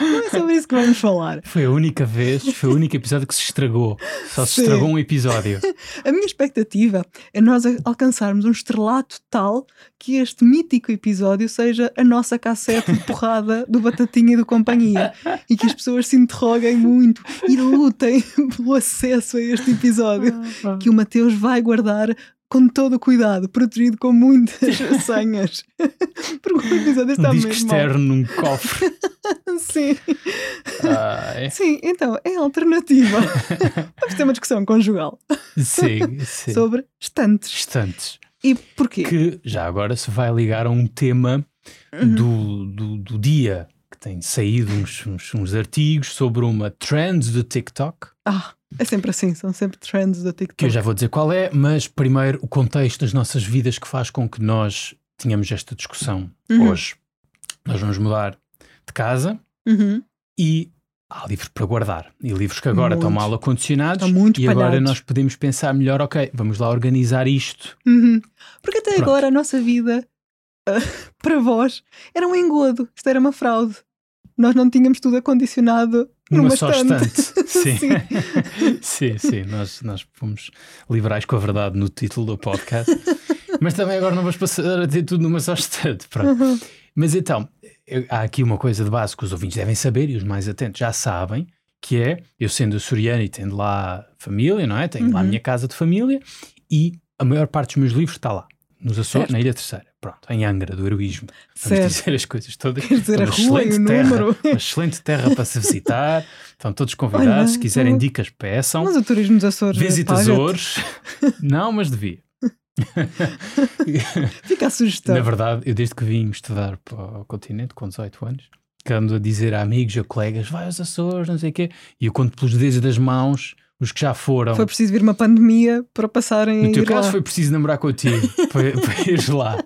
Não é sobre isso que vamos falar. Foi a única vez, foi o único episódio que se estragou. Só se Sim. estragou um episódio. A minha expectativa é nós alcançarmos um estrelato tal que este mítico episódio seja a nossa cassete de porrada do Batatinha e do Companhia e que as pessoas se interroguem muito e lutem pelo acesso a este episódio que o Mateus vai guardar com todo o cuidado, protegido com muitas senhas. Porque o episódio está Um disco mesmo externo num cofre. Sim. Ah, é? Sim, então é a alternativa. Vamos ter uma discussão conjugal Sim, sim. sobre estantes. Estantes. E porquê? Que já agora se vai ligar a um tema Uhum. do, do, do dia que tem saído uns, uns, uns artigos sobre uma trend do TikTok. Ah, é sempre assim, são sempre trends do TikTok. que eu já vou dizer qual é, mas primeiro o contexto das nossas vidas que faz com que nós tenhamos esta discussão Uhum. hoje. Nós vamos mudar de casa Uhum. e há livros para guardar. E livros que agora estão Muitos. mal acondicionados Estão muito e agora espalhados. nós podemos pensar melhor, ok, vamos lá organizar isto. Uhum. Porque até Pronto. agora a nossa vida, ah, para vós, era um engodo. Isto era uma fraude. Nós não tínhamos tudo acondicionado numa, Numa só estante. estante. Sim. Sim. sim, sim. Nós, nós fomos liberais com a verdade no título do podcast. Mas também agora não vamos passar a ter tudo numa só estante. Pronto. Uhum. Mas então, eu- há aqui uma coisa de base que os ouvintes devem saber e os mais atentos já sabem, que é, eu sendo açoriano e tendo lá família, não é? Tenho lá a Uhum. minha casa de família e a maior parte dos meus livros está lá, nos Açores, Certo. na Ilha Terceira. Pronto, em Angra, do heroísmo. Vamos Certo. dizer as coisas todas. Quer dizer, É a uma rua e o terra, número. Uma excelente terra para se visitar. Estão todos convidados. Olha, se quiserem dicas, peçam. Mas o turismo dos Açores Visita paga-te. Açores. Não, mas devia. Fica a sugestão. Na verdade, eu desde que vim estudar para o continente, com 18 anos, que ando a dizer a amigos, a colegas, vai aos Açores, não sei o quê, e eu conto pelos dedos das mãos os que já foram. Foi preciso vir uma pandemia para passarem No teu caso lá. foi preciso namorar contigo para, para ires lá.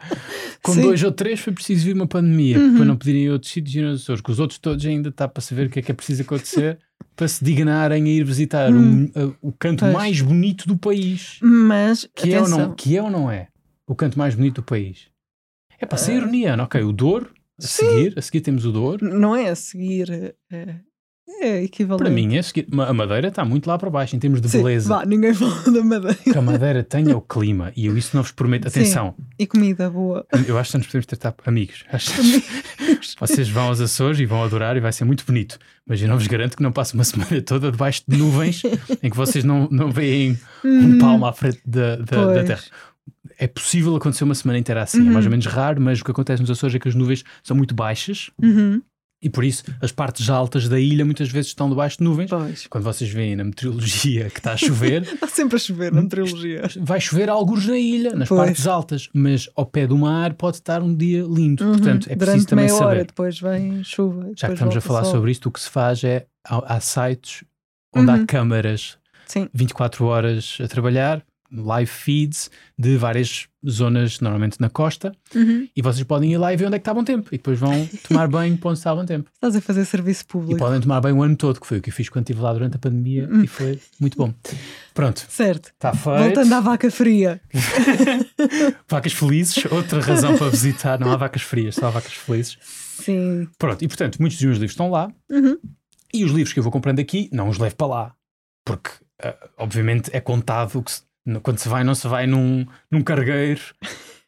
Com Sim. dois ou três foi preciso vir uma pandemia Uhum. para não poderem ir a outros sítios e Açores. Com os outros todos ainda está para saber o que é que é preciso acontecer para se dignarem a ir visitar Hum. um- o canto Pois. mais bonito do país. Mas, Que é, ou não, que é ou não é? O canto mais bonito do país. É para ser ironia, não? Ok, o Douro, a Ah. Sim. seguir, a seguir temos o Douro. não é a seguir. É, é equivalente. Para mim, é a, seguir. a Madeira está muito lá para baixo em termos de Sim, beleza. vá, ninguém fala da Madeira. Que a Madeira tenha o clima e eu isso não vos prometo. Sim. Atenção, E comida boa. eu acho que nos podemos tratar amigos. Acho que vocês vão aos Açores e vão adorar e vai ser muito bonito. Mas eu não vos garanto que não passe uma semana toda debaixo de nuvens em que vocês não, não veem um Hum, palmo à frente da, da, da. Terra. É possível acontecer uma semana inteira assim, é Uhum. mais ou menos raro, mas o que acontece nos Açores é que as nuvens são muito baixas Uhum, e por isso as partes altas da ilha muitas vezes estão debaixo de nuvens. pois. Quando vocês veem na meteorologia que está a chover, Está sempre a chover na trilogia. vai chover alguns na ilha, nas Pois. partes altas, mas ao pé do mar pode estar um dia lindo. Portanto, é preciso Uhum. Durante também meia saber. hora, depois vem chuva. Já que depois estamos a falar sobre isto, o que se faz é há, há sites onde há Uhum. câmaras Sim. 24 horas a trabalhar, live feeds de várias zonas, normalmente na costa, Uhum. e vocês podem ir lá e ver onde é que está bom tempo. E depois vão tomar banho para onde está bom tempo. Estás a fazer serviço E público. podem tomar banho o ano todo, que foi o que eu fiz quando estive lá durante a pandemia Hum. e foi muito bom. Pronto, Certo. está feito. Voltando à vaca fria. Vacas felizes, outra razão para visitar. Não há vacas frias, só há vacas felizes. Sim. Pronto, e portanto, muitos dos meus livros estão lá. Uhum. E os livros que eu vou comprando aqui, não os levo para lá. Porque, ah, obviamente, é contado que se- quando se vai, não se vai num, num cargueiro,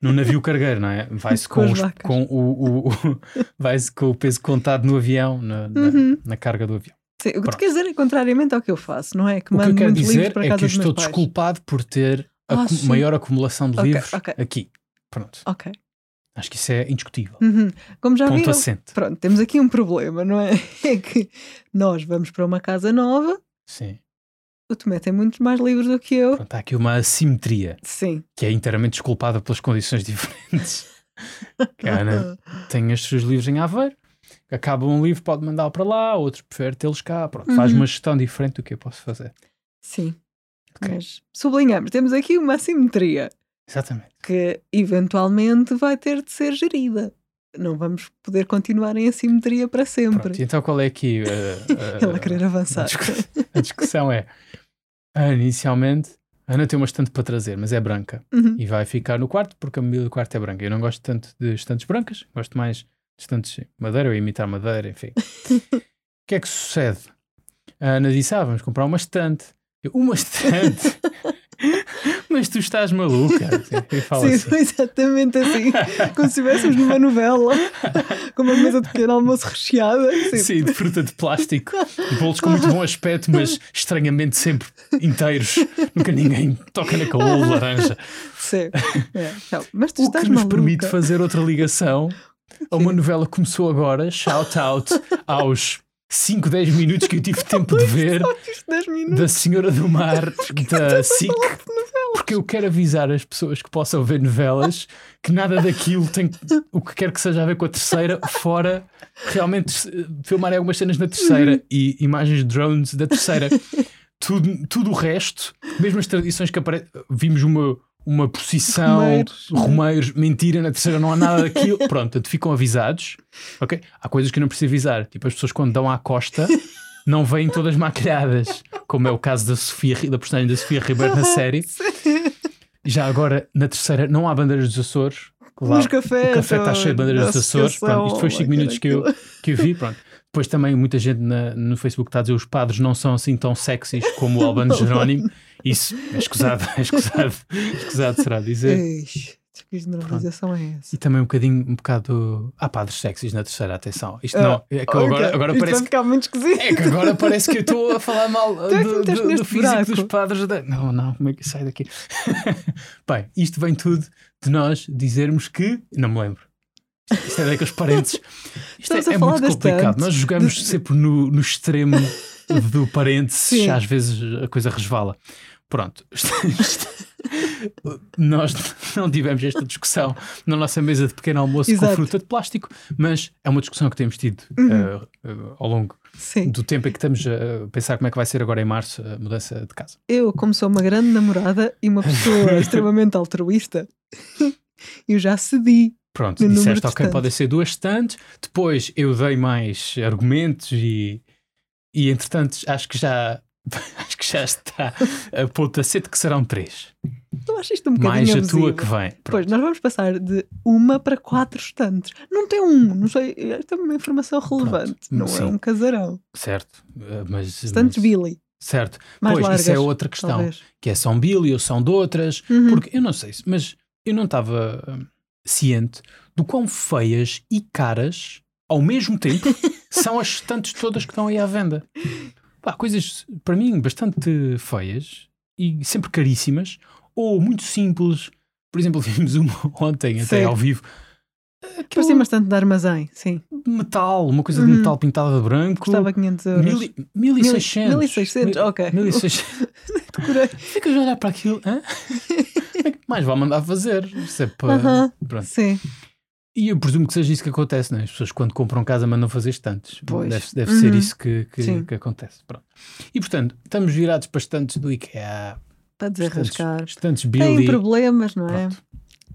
num navio cargueiro, não é? Vai-se Com com, os- o, o- o- vai-se com o peso contado no avião, na, Uhum. na carga do avião. Sim, O que tu queres dizer é contrariamente ao que eu faço, não é? Que O que eu quero dizer é que eu estou desculpado por ter a Ah, maior acumulação de Ok, livros ok. aqui. Pronto. Ok. Acho que isso é indiscutível. Uhum. Como já Ponto viram, assente. pronto, temos aqui um problema, não é? É que nós vamos para uma casa nova, Sim. O Tomé tem muitos mais livros do que eu. Pronto, há aqui uma assimetria Sim. que é inteiramente desculpada pelas condições diferentes. Que a Ana tem os seus livros em Aveiro, acaba um livro, pode mandá-lo para lá, outros prefere tê-los cá. Pronto, faz Uhum. uma gestão diferente do que eu posso fazer. Sim. Ok. Mas sublinhamos, temos aqui uma assimetria Exatamente. que eventualmente vai ter de ser gerida. Não vamos poder continuar em assimetria para sempre. Pronto, então qual é aqui uh, uh, Ele a querer a, avançar. discu- a discussão? É, Ana, inicialmente, a Ana tem uma estante para trazer, mas é branca. Uhum. E vai ficar no quarto porque a mobília do quarto é branca. Eu não gosto tanto de estantes brancas, gosto mais de estantes de madeira ou imitar madeira, enfim. O que é que sucede? A Ana disse: Ah, vamos comprar uma estante. Eu, uma estante? Mas tu estás maluca. Sim, assim. foi exatamente assim. Como se estivéssemos numa novela, com uma mesa de pequeno almoço recheada. Sim. Sim, de fruta de plástico, de bolos com muito bom aspecto, mas estranhamente sempre inteiros. Nunca ninguém toca na caola laranja. Sim. É, então, mas tu O estás que nos maluca. permite fazer outra ligação a uma novela que começou agora, shout out aos 5, 10 minutos que eu tive tempo de ver, Só viste 10 minutos. da Senhora do Mar, da SIC, porque eu quero avisar as pessoas que possam ver novelas que nada daquilo tem o que quer que seja a ver com a terceira, fora realmente filmarem algumas cenas na terceira e imagens de drones da terceira. Tudo, tudo o resto, mesmo as tradições que aparecem, vimos uma, uma procissão, Romeiros. romeiros, mentira, na terceira não há nada daquilo. Pronto, portanto, ficam avisados. ok? Há coisas que eu não preciso avisar. Tipo, as pessoas quando dão à costa não vêm todas maquilhadas, como é o caso da Sofia, da personagem da Sofia Ribeiro na série. Já agora, na terceira, não há bandeiras dos Açores. Lá, Nos cafés. o café está cheio de bandeiras dos Açores. Pronto, isto foi os 5 associação, minutos que eu, que eu vi. Pronto. Depois também muita gente na- no Facebook está a dizer os padres não são assim tão sexys como o Albano Jerónimo. Isso é escusado, é escusado, escusado será dizer. Eish, que generalização é essa? E também um bocadinho, um bocado. Há padres sexys na terceira, atenção. Isto Ah, não. É que eu Ok, agora, agora Isto parece vai que. ficar muito esquisito. É que agora parece que eu estou a falar mal é do, do- do físico buraco. dos padres. Da... Não, não, como é que sai daqui? Bem, isto vem tudo de nós dizermos que. Não me lembro. Isto é daqueles parentes. Isto é, é falar muito complicado. Nós jogamos De- sempre no, no extremo do parênteses, às vezes a coisa resvala. Pronto. Nós não tivemos esta discussão na nossa mesa de pequeno almoço com Exato. fruta de plástico, mas é uma discussão que temos tido Uhum. eh, eh, ao longo Sim. do tempo em que estamos a pensar como é que vai ser agora em março a mudança de casa. Eu, como sou uma grande namorada e uma pessoa extremamente altruísta, eu já cedi. Pronto, No disseste, ok, podem ser duas estantes. Depois eu dei mais argumentos e, e entretanto, acho que já. Acho que já está a ponto aceito que serão três. Eu acho isto um bocadinho Mais a abusivo. tua que vem. Pois, Pronto. nós vamos passar de uma para quatro estantes. Não tem um, não sei, esta é uma informação relevante. Não sim. é um casarão. Certo. eh, Mas, Estantes mas- Billy, Certo. mais pois, largas. isso é outra questão. talvez. Que é São Billy ou são de outras. Uhum. Porque eu não sei, se- mas eu não estava hum, ciente do quão feias e caras ao mesmo tempo são as estantes todas que estão aí à venda. Pá, coisas para mim bastante feias e sempre caríssimas ou muito simples. Por exemplo, vimos uma ontem até Sim. ao vivo. Parecia bastante de armazém, sim. metal, uma coisa de Uhum. metal pintada de branco. Custava 500 euros. Mil e- 1600. 1600, ok. 1600. Decorei. Ficas a olhar para aquilo. Hã? Mais vale mandar fazer. Isso é para. Pronto. Sim, E eu presumo que seja isso que acontece, não é? As pessoas quando compram casa mandam fazer estantes. Pois. Deve, deve ser Uhum. isso que, que, que acontece. Pronto. E portanto, estamos virados para estantes do IKEA. para Estantes, desarrascar. estantes Tem Billy. problemas, não é? Pronto.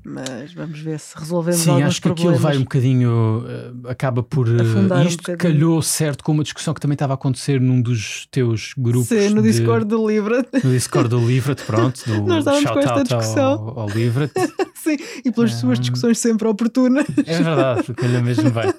Mas vamos ver se resolvemos Sim, alguns acho que aquilo problemas. vai um bocadinho. eh, acaba por. eh, Afundar um isto bocadinho. calhou certo com uma discussão que também estava a acontecer num dos teus grupos. Sim, no de- Discord do Livre. No Discord do Livret, pronto. Do Nós estávamos com esta discussão. ao, ao Livret. Sim, e pelas suas Ah. discussões sempre oportunas. É verdade, olha mesmo bem.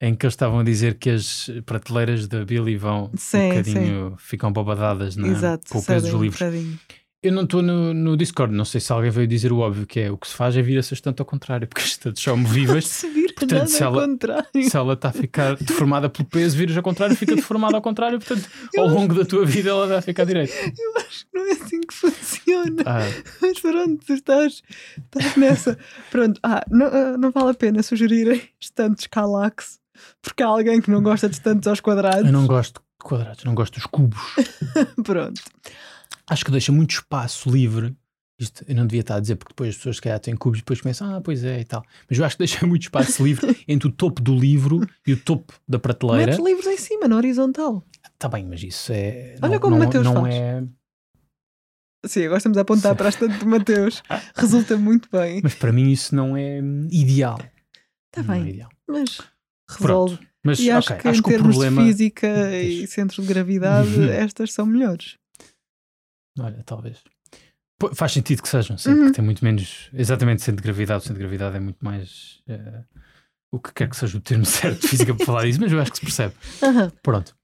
Em que eles estavam a dizer que as prateleiras da Billy vão Sim, um bocadinho, ficam babadadas na, Exato, com o peso dos um livros. bocadinho. Eu não estou no, no Discord, não sei se alguém veio dizer o óbvio, que é o que se faz é vir-se a estante ao contrário, porque as estantes são movíveis. Se vira Portanto, se ela- contrário. se ela está a ficar deformada pelo peso, viras ao contrário, fica deformada ao contrário. Portanto, ao longo da tua vida ela vai ficar direito. Eu acho que não é assim que funciona. Ah, Mas pronto, tu estás, estás nessa. Pronto, ah, não, ah, não vale a pena sugerirem estantes Calax, porque há alguém que não gosta de estantes aos quadrados. eu não gosto de quadrados, não gosto dos cubos. Pronto. Acho que deixa muito espaço livre. Isto eu não devia estar a dizer, porque depois as pessoas que calhar têm cubos e depois começam, ah, pois é e tal. Mas eu acho que deixa muito espaço livre entre o topo do livro e o topo da prateleira. Metes livros em cima, na horizontal. Está bem, mas isso é. Olha não, como não, Mateus não faz. é. Sim, agora estamos a apontar para a estante de Mateus. Resulta muito bem. Mas para mim isso não é ideal. Está é bem, ideal. mas resolve. Mas e acho ok, que acho em que o termos problema. de física e centro de gravidade, estas são melhores. Olha, talvez. Pô, Faz sentido que sejam, sim, Uhum. porque tem muito menos. Exatamente, centro de gravidade. O centro de gravidade é muito mais. eh, o que quer que seja o termo certo de física para falar disso, mas eu acho que se percebe. Aham. Pronto.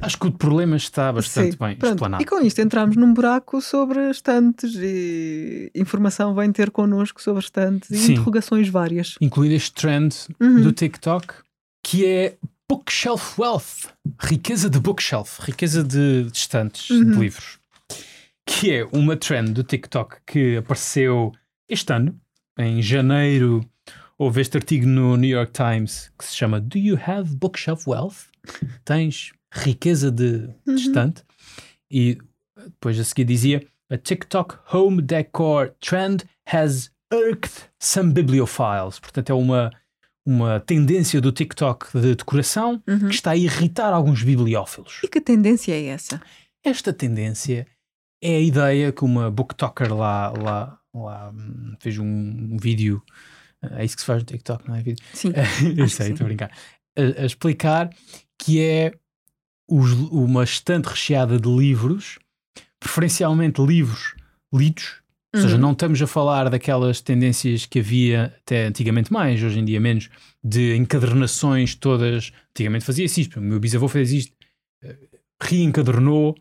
Acho que o problema está bastante Sim, bem pronto. explanado. E com isto entramos num buraco sobre estantes e informação vem ter connosco sobre estantes e Sim. interrogações várias. Incluindo este trend Uhum. do TikTok, que é bookshelf wealth, riqueza de bookshelf, riqueza de de estantes Uhum. de livros, que é uma trend do TikTok que apareceu este ano, em janeiro. Houve este artigo no New York Times que se chama Do You Have Bookshelf Wealth? Tens riqueza de, de Uhum. E depois a seguir dizia A TikTok home decor trend has irked some bibliophiles. Portanto, é uma, uma tendência do TikTok de decoração Uhum. que está a irritar alguns bibliófilos. E que tendência é essa? Esta tendência é a ideia que uma booktoker lá, lá, lá hum, fez um, um vídeo. É isso que se faz no TikTok, não é? Vídeo. Sim. Eu sei, estou a brincar. A, a explicar que é os- uma estante recheada de livros, preferencialmente livros lidos, Ou seja, Uhum. não estamos a falar daquelas tendências que havia até antigamente mais, hoje em dia menos, de encadernações todas. Antigamente fazia-se isto, o meu bisavô fez isto, eh, reencadernou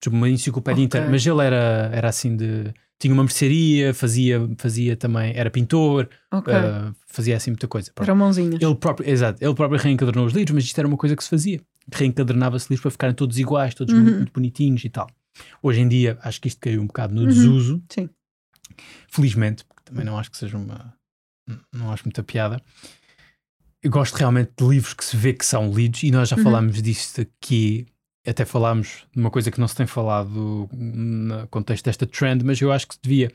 tipo, uma enciclopédia Ok. inteira, mas ele era, era assim de. Tinha uma mercearia, fazia, fazia também, era pintor, Ok. eh, fazia assim muita coisa. Pronto. Eram mãozinhas. Ele próprio, exato, ele próprio reencadernou os livros, mas isto era uma coisa que se fazia. Reencadernava-se livros para ficarem todos iguais, todos Uhum. muito bonitinhos e tal. Hoje em dia, acho que isto caiu um bocado no Uhum. desuso. Sim. Felizmente, porque também não acho que seja uma. Não acho muita piada. Eu gosto realmente de livros que se vê que são lidos e nós já Uhum. falámos disso aqui. Até falámos de uma coisa que não se tem falado no contexto desta trend, mas eu acho que se devia,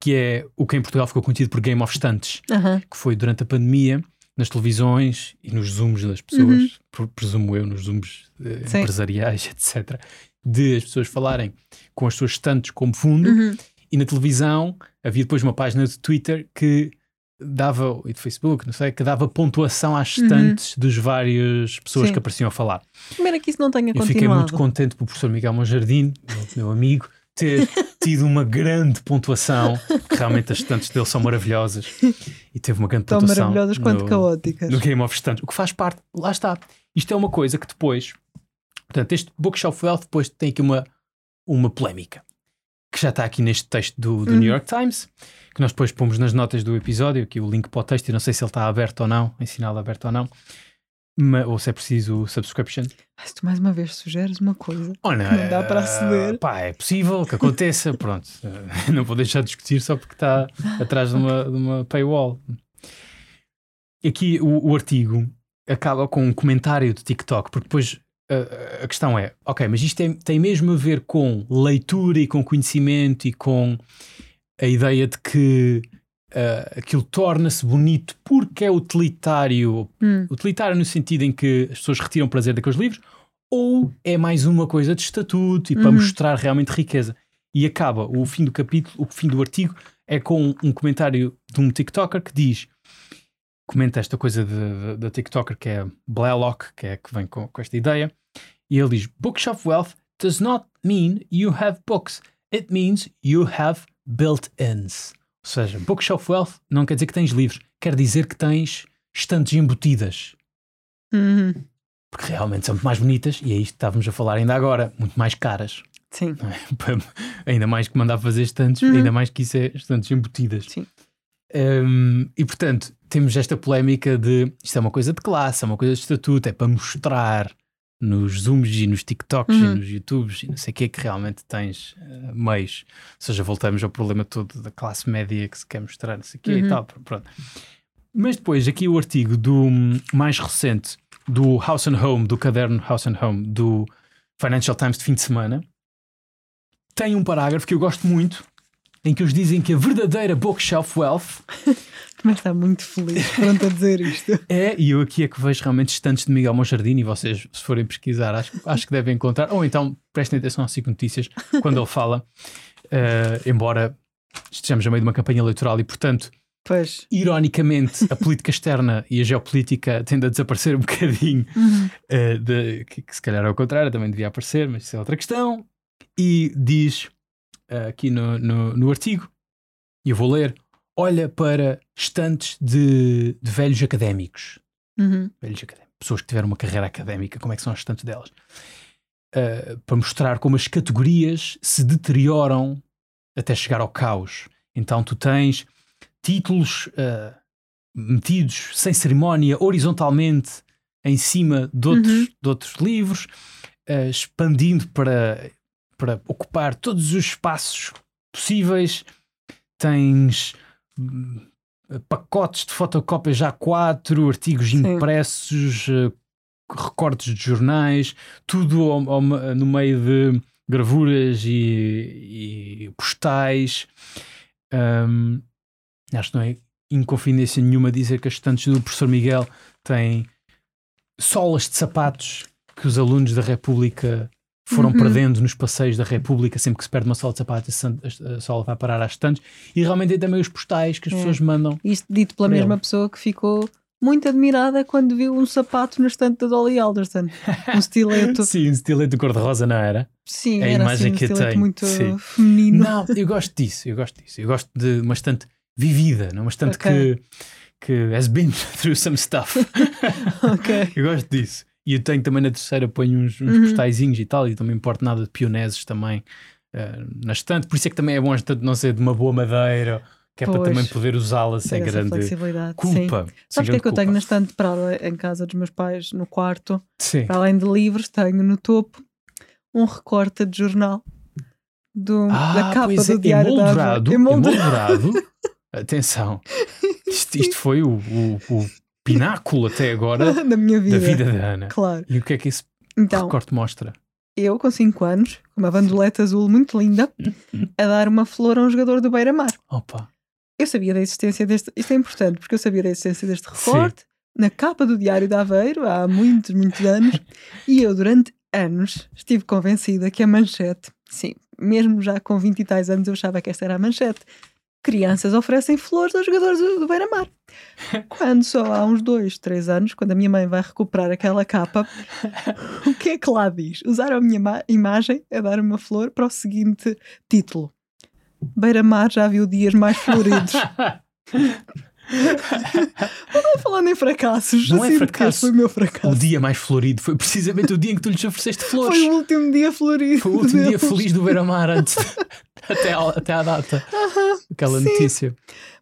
que é o que em Portugal ficou conhecido por Game of Estantes que foi durante a pandemia, nas televisões e nos zooms das pessoas, Uhum. pre- presumo eu, nos zooms eh, empresariais, etc., de as pessoas falarem com as suas estantes como fundo, Uhum. e na televisão havia depois uma página de Twitter que dava, e de Facebook, não sei, que dava pontuação às Uhum. estantes dos várias pessoas Sim. que apareciam a falar. Primeiro que isso não tenha Eu fiquei continuado. muito contente pelo professor Miguel Monjardim, meu, amigo, ter tido uma grande pontuação, realmente as estantes dele são maravilhosas, e teve uma grande Tão pontuação. maravilhosas quanto no- caóticas. no Game of Stands, o que faz parte, lá está. Isto é uma coisa que depois, portanto, este Bookshelf Wealth depois tem aqui uma, uma polémica que já está aqui neste texto do, do Uhum. New York Times, que nós depois pomos nas notas do episódio, aqui o link para o texto, eu não sei se ele está aberto ou não, em sinal aberto ou não, ma- ou se é preciso subscription. Ah, Se tu mais uma vez sugeres uma coisa. Olha, Não dá para aceder. eh, Pá, é possível que aconteça, pronto. Eh, Não vou deixar de discutir só porque está atrás de uma, de uma paywall. Aqui o, o artigo acaba com um comentário do TikTok, porque depois a questão é: ok, mas isto tem, tem mesmo a ver com leitura e com conhecimento e com a ideia de que eh, aquilo torna-se bonito porque é utilitário Hum. utilitário no sentido em que as pessoas retiram prazer daqueles livros, ou é mais uma coisa de estatuto e para Uhum. mostrar realmente riqueza. E acaba o fim do capítulo, o fim do artigo, é com um comentário de um TikToker que diz: comenta esta coisa da TikToker que é Blaylock, que é que vem com, com esta ideia, e ele diz: Bookshelf wealth does not mean you have books, it means you have built-ins. Ou seja, bookshelf wealth não quer dizer que tens livros, quer dizer que tens estantes embutidas Uhum. porque realmente são muito mais bonitas e é isto que estávamos a falar ainda agora, muito mais caras. Sim. ainda mais que mandar fazer estantes, Uhum. ainda mais que isso é estantes embutidas. Sim. Hum, e portanto, temos esta polémica de isto é uma coisa de classe, é uma coisa de estatuto, é para mostrar nos Zooms e nos TikToks Uhum. e nos YouTubes e não sei o que é que realmente tens eh, meios. Ou seja, voltamos ao problema todo da classe média que se quer mostrar, não sei o que Uhum. e tal. Pronto. Mas depois, aqui o artigo do mais recente do House and Home, do caderno House and Home do Financial Times de fim de semana, tem um parágrafo que eu gosto muito, em que eles dizem que a verdadeira bookshelf wealth Mas está muito feliz pronto a dizer isto. é, e eu aqui é que vejo realmente estantes de Miguel Monjardim, e vocês, se forem pesquisar, acho, acho que devem encontrar, ou então prestem atenção às cinco notícias quando ele fala, eh, embora estejamos a meio de uma campanha eleitoral e, portanto, Pois. ironicamente, a política externa e a geopolítica tendem a desaparecer um bocadinho, Uhum. eh, de- que, que se calhar ao contrário também devia aparecer, mas isso é outra questão. E diz aqui no, no, no artigo, e eu vou ler: olha para estantes de, de velhos académicos. Uhum. Velhos académicos, pessoas que tiveram uma carreira académica, como é que são as estantes delas? Eh, para mostrar como as categorias se deterioram até chegar ao caos. Então tu tens títulos eh, metidos sem cerimónia, horizontalmente, em cima de outros, Uhum. de outros livros, eh, expandindo para, para ocupar todos os espaços possíveis. Tens hum, pacotes de fotocópias já quatro, artigos Sim. impressos, eh, recortes de jornais, tudo ao- ao- no meio de gravuras e, e postais. Hum, acho que não é inconfidência nenhuma dizer que as estantes do professor Miguel têm solas de sapatos que os alunos da República foram Uhum. perdendo nos passeios da República, sempre que se perde uma sola de sapatos, a sola vai parar às estantes. E realmente tem também os postais que as É. pessoas mandam. Isto dito pela mesma ele. pessoa que ficou muito admirada quando viu um sapato na estante da Dolly Alderson. Um estileto. Sim, um estileto cor-de-rosa, não era? Sim, É a era imagem assim, um que eu estileto tenho, muito sim. feminino. Não, eu gosto disso, eu gosto disso. Eu gosto de uma estante vivida, não uma estante Ok. que, que has been through some stuff. ok. eu gosto disso. E eu tenho também na terceira, ponho uns, uns Uhum. postaizinhos e tal, e também importo nada de pioneses também eh, na estante. Por isso é que também é bom a estante não ser de uma boa madeira, que é para também poder usá-la sem grande. Sim. culpa. Sabes o que é que eu tenho na estante para em casa dos meus pais, no quarto? Sim. Para além de livros, tenho no topo um recorte de jornal do, da Ah, capa pois é, do Diário da emoldurado, emoldurado. Atenção, isto, isto foi o, o, o pináculo até agora da minha vida. da vida da Ana. Claro. E o que é que esse Então, recorte mostra? eu com 5 anos, com uma bandoleta azul muito linda, a dar uma flor a um jogador do Beira-Mar. Opa, Eu sabia da existência deste. Isto é importante, porque eu sabia da existência deste recorte na capa do Diário de Aveiro há muitos, muitos anos. e eu, durante anos, estive convencida que a manchete, sim, mesmo já com 20 e tais anos, eu achava que esta era a manchete. Crianças oferecem flores aos jogadores do, Beira-Mar. Quando só há uns dois, três anos, quando a minha mãe vai recuperar aquela capa, o que é que lá diz? Usar a minha ma- imagem a dar uma flor para o seguinte título: Beira-Mar já viu dias mais floridos. Falando em fracassos, Não é assim, porque fracasso. foi o meu o fracasso. dia mais florido foi precisamente o dia em que tu lhes ofereceste flores. Foi o último dia florido. Foi o último dia deles. feliz do Beira-Mar antes até, à- até à data. Aquela sim. notícia.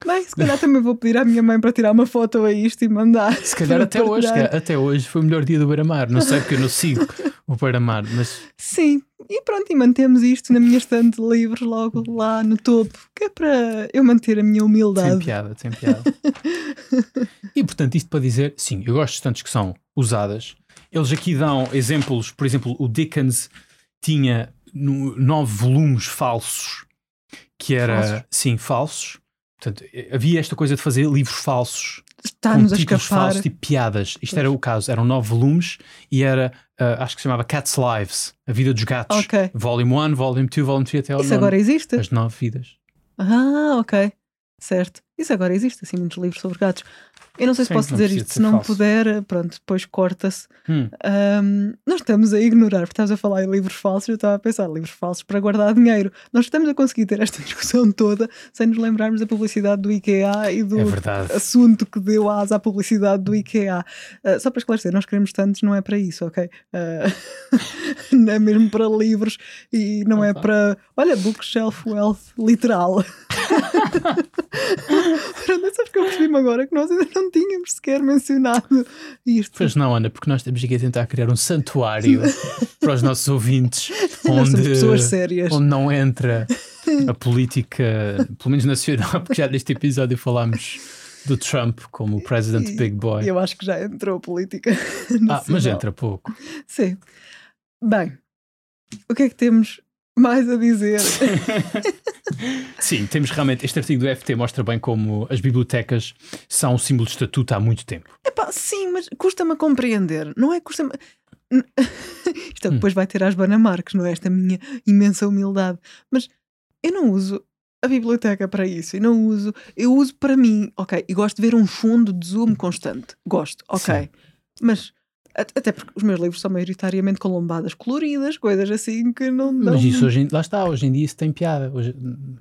Bem, se calhar também vou pedir à minha mãe para tirar uma foto a isto e mandar. Se calhar até hoje, calhar até hoje foi o melhor dia do Beira-Mar. Não sei porque eu não sigo o Beira-Mar, mas Sim, e pronto, e mantemos isto na minha estante de livros logo lá no topo, que é para eu manter a minha Tem humildade. piada, tem piada. e portanto, isto para dizer, sim, eu gosto de tantos que são usadas. Eles aqui dão exemplos, por exemplo, o Dickens tinha no- nove volumes falsos, que era, Falsos? sim, falsos. Portanto, eh, havia esta coisa de fazer livros falsos, com Está-nos a escapar. falsos, tipo piadas. Isto era o caso, eram nove volumes e era, ah, acho que se chamava Cats Lives, a vida dos gatos. Ok. Volume 1, Volume 2, Volume 3 até ao Isso agora existe? As nove vidas. Ah, ok. Certo. Isso agora existe, assim, muitos livros sobre gatos. Eu não sei se Sim, posso dizer isto, se não falso. puder, pronto, depois corta-se. Hum. Ahm, nós estamos a ignorar, porque estás a falar em livros falsos, eu estava a pensar, livros falsos para guardar dinheiro. Nós estamos a conseguir ter esta discussão toda sem nos lembrarmos da publicidade do IKEA e do É assunto que deu asa à publicidade do IKEA. Ah, só para esclarecer, nós queremos tantos, não é para isso, ok? Ah, não é mesmo para livros e não é para, olha, bookshelf wealth literal. Pronto, sabes que eu percebi-me agora que nós ainda não tínhamos sequer mencionado isto. Pois não, Ana, porque nós estamos aqui a tentar criar um santuário para os nossos ouvintes, onde, pessoas sérias. onde não entra a política, pelo menos nacional, porque já neste episódio falámos do Trump como o President E- Big Boy. Eu acho que já entrou a política. Ah, mas nacional. entra pouco. Sim. Bem, o que é que temos mais a dizer? Sim, temos realmente. Este artigo do FT mostra bem como as bibliotecas são um símbolo de estatuto há muito tempo. Epá, sim, mas custa-me a compreender, não é? Custa-me. Isto Hum. depois vai ter às Banamarques, não é? Esta minha imensa humildade. Mas eu não uso a biblioteca para isso. Eu não uso. Eu uso para mim, ok. E gosto de ver um fundo de zoom constante. Gosto, ok. Sim. Mas. At- Até porque os meus livros são maioritariamente com lombadas coloridas, coisas assim que não dão. Mas isso hoje em, lá está, hoje em dia isso tem piada. Hoje,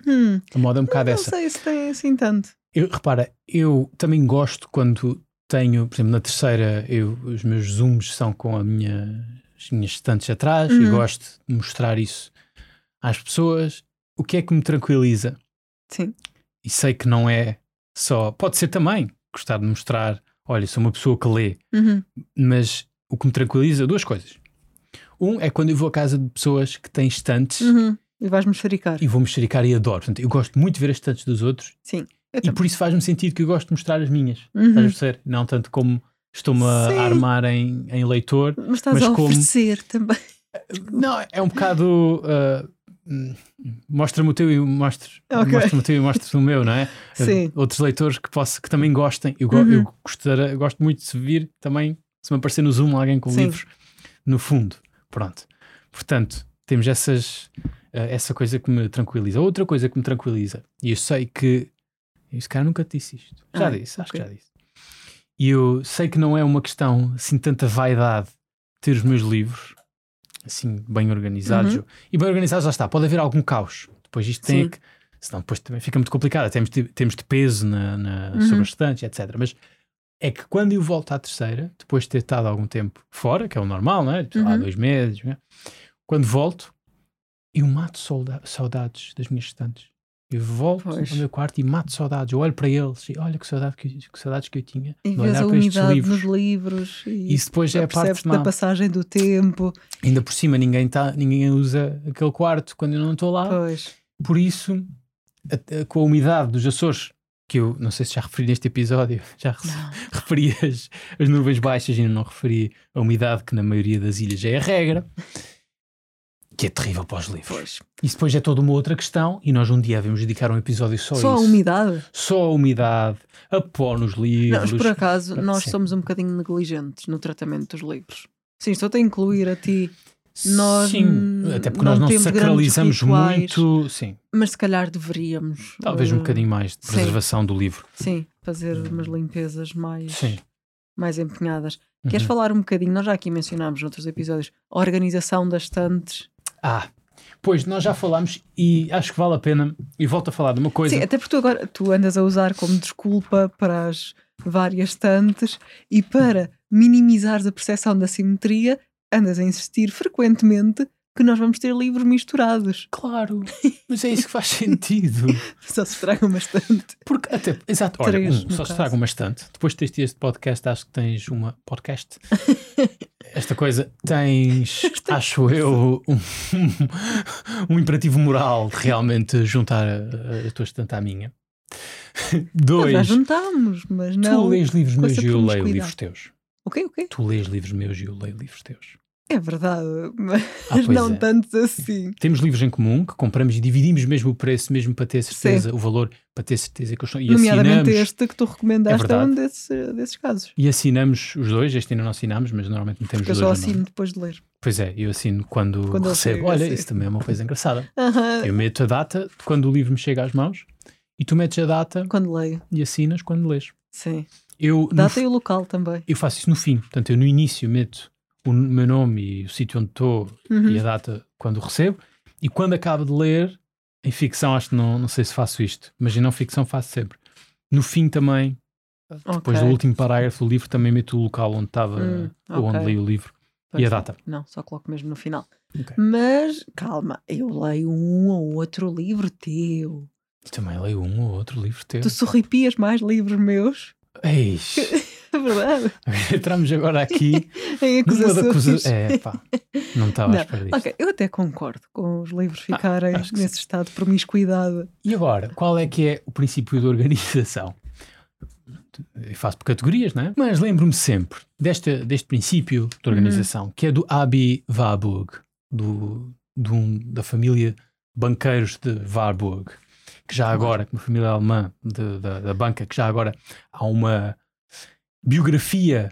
Hum, a moda é um bocado não essa. sei se tem assim tanto. Eu, repara, eu também gosto quando tenho, por exemplo, na terceira, eu, os meus zooms são com a minha, as minhas estantes atrás e Uhum. gosto de mostrar isso às pessoas. O que é que me tranquiliza? Sim. E sei que não é só. Pode ser também gostar de mostrar, olha, sou uma pessoa que lê, Uhum. mas o que me tranquiliza, duas coisas. Um é quando eu vou à casa de pessoas que têm estantes Uhum. E vais mexericar. e vou mexericar e adoro. Portanto, eu gosto muito de ver as estantes dos outros Sim. E também. por isso faz-me sentido que eu gosto de mostrar as minhas. Uhum. Estás a perceber? Não tanto como estou-me a armar em, em leitor. Mas estás Mas a como- oferecer também. Não, é um bocado. hum, Mostra-me o teu e mostro, Ok. mostra-me o teu e mostro o meu, não é? Sim. Outros leitores que, posso, que também gostem. Eu, Uhum. eu gosto muito de vir também, se me aparecer no Zoom alguém com Sim. livros no fundo. Pronto. Portanto, temos essas, ah, essa coisa que me tranquiliza. Outra coisa que me tranquiliza, e eu sei que. Eu se calhar nunca te disse isto. Já Ah, disse, acho que já disse. E eu sei que não é uma questão assim tanta vaidade ter os meus livros assim bem organizados. Uhum. E bem organizados, lá está, pode haver algum caos. Depois isto tem Sim. que. Senão depois também fica muito complicado. Temos de, temos de peso na, na, Uhum. sobre as estantes, etc. Mas é que quando eu volto à terceira, depois de ter estado algum tempo fora, que é o normal, não é? Uhum. dois meses, é? quando volto, eu mato saudades das minhas estantes. Eu volto Pois. ao meu quarto e mato saudades. Eu olho para eles e olha que, saudade que, que saudades que eu tinha E de vês a umidade livros. nos livros. E Isso depois é a parte má. da passagem do tempo. Ainda por cima, ninguém, tá, ninguém usa aquele quarto quando eu não estou lá. Pois. Por isso, a- a- com a umidade dos Açores, que eu não sei se já referi neste episódio, já Não. referi as, as nuvens baixas e ainda não referi a umidade, que na maioria das ilhas é a regra, que é terrível para os livros. Pois. Isso depois é toda uma outra questão e nós um dia devemos dedicar um episódio só, Só a a isso. umidade. Só a umidade, a pó nos Não, livros. mas por acaso, nós Sim. somos um bocadinho negligentes no tratamento dos livros. Sim, estou-te a incluir a ti, nós Sim, até porque não nós não sacralizamos rituais. muito. Sim, mas se calhar deveríamos. talvez um eh, bocadinho mais de sim. preservação do livro. Sim, fazer umas limpezas mais, Sim. mais empenhadas. Queres Uhum. falar um bocadinho? Nós já aqui mencionámos noutros episódios a organização das estantes. Ah, pois nós já falámos e acho que vale a pena. E volto a falar de uma coisa. Sim, até porque tu agora tu andas a usar como desculpa para as várias estantes e para minimizares a percepção da simetria, andas a insistir frequentemente que nós vamos ter livros misturados. Claro, mas é isso que faz sentido. Só se estraga uma estante. Porque até, exato, olha, Três, um, só caso. se traga uma estante. Depois de teres este podcast, acho que tens uma podcast. Esta coisa, tens, acho eu, um, um imperativo moral de realmente juntar a, a tua estante à minha. Nós Dois, já juntámos, mas tu não. lês livros meus e eu leio livros teus. O quê? O quê? Tu lês livros meus e eu leio livros teus. É verdade, mas Ah, não é. tantos assim. Temos livros em comum que compramos e dividimos mesmo o preço, mesmo para ter certeza, o valor, para ter certeza que eles são. E Nomeadamente assinamos, este que tu recomendaste é, verdade. um desses, desses casos. e assinamos os dois. Este ainda não assinamos, mas normalmente metemos Porque eu os só dois. no assino nome. depois de ler. Pois é, eu assino quando, Quando recebo. chega, Olha, sim. isso também é uma coisa engraçada. Eu meto a data de quando o livro me chega às mãos e tu metes a data Quando leio. e assinas quando lês. Sim. Eu, no Data e o local também. eu faço isso no fim. Portanto, eu no início meto o meu nome e o sítio onde estou Uhum. e a data quando recebo. E quando acabo de ler, em ficção, acho que não, não sei se faço isto, mas em não ficção faço sempre. No fim também, depois Ok. do último parágrafo do livro, também meto o local onde estava Hum, ou onde li o livro Pois e a data. Não, só coloco mesmo no final. Ok. Mas, calma, eu leio um ou outro livro teu. Também leio um ou outro livro teu. Tu sorripias mais livros meus. Eis, É verdade. entramos agora aqui Em acusações. acusa... É, pá, não estava à Não, espera disto. Ok, eu até concordo com os livros ficarem Ah, acho que nesse estado de promiscuidade. E agora, qual é que é o princípio de organização? Eu faço por categorias, não é? Mas lembro-me sempre deste, deste princípio de organização, que é do Abi Warburg, do, um- da família banqueiros de Warburg, que já agora, uma família alemã de- da, da banca, que já agora há uma biografia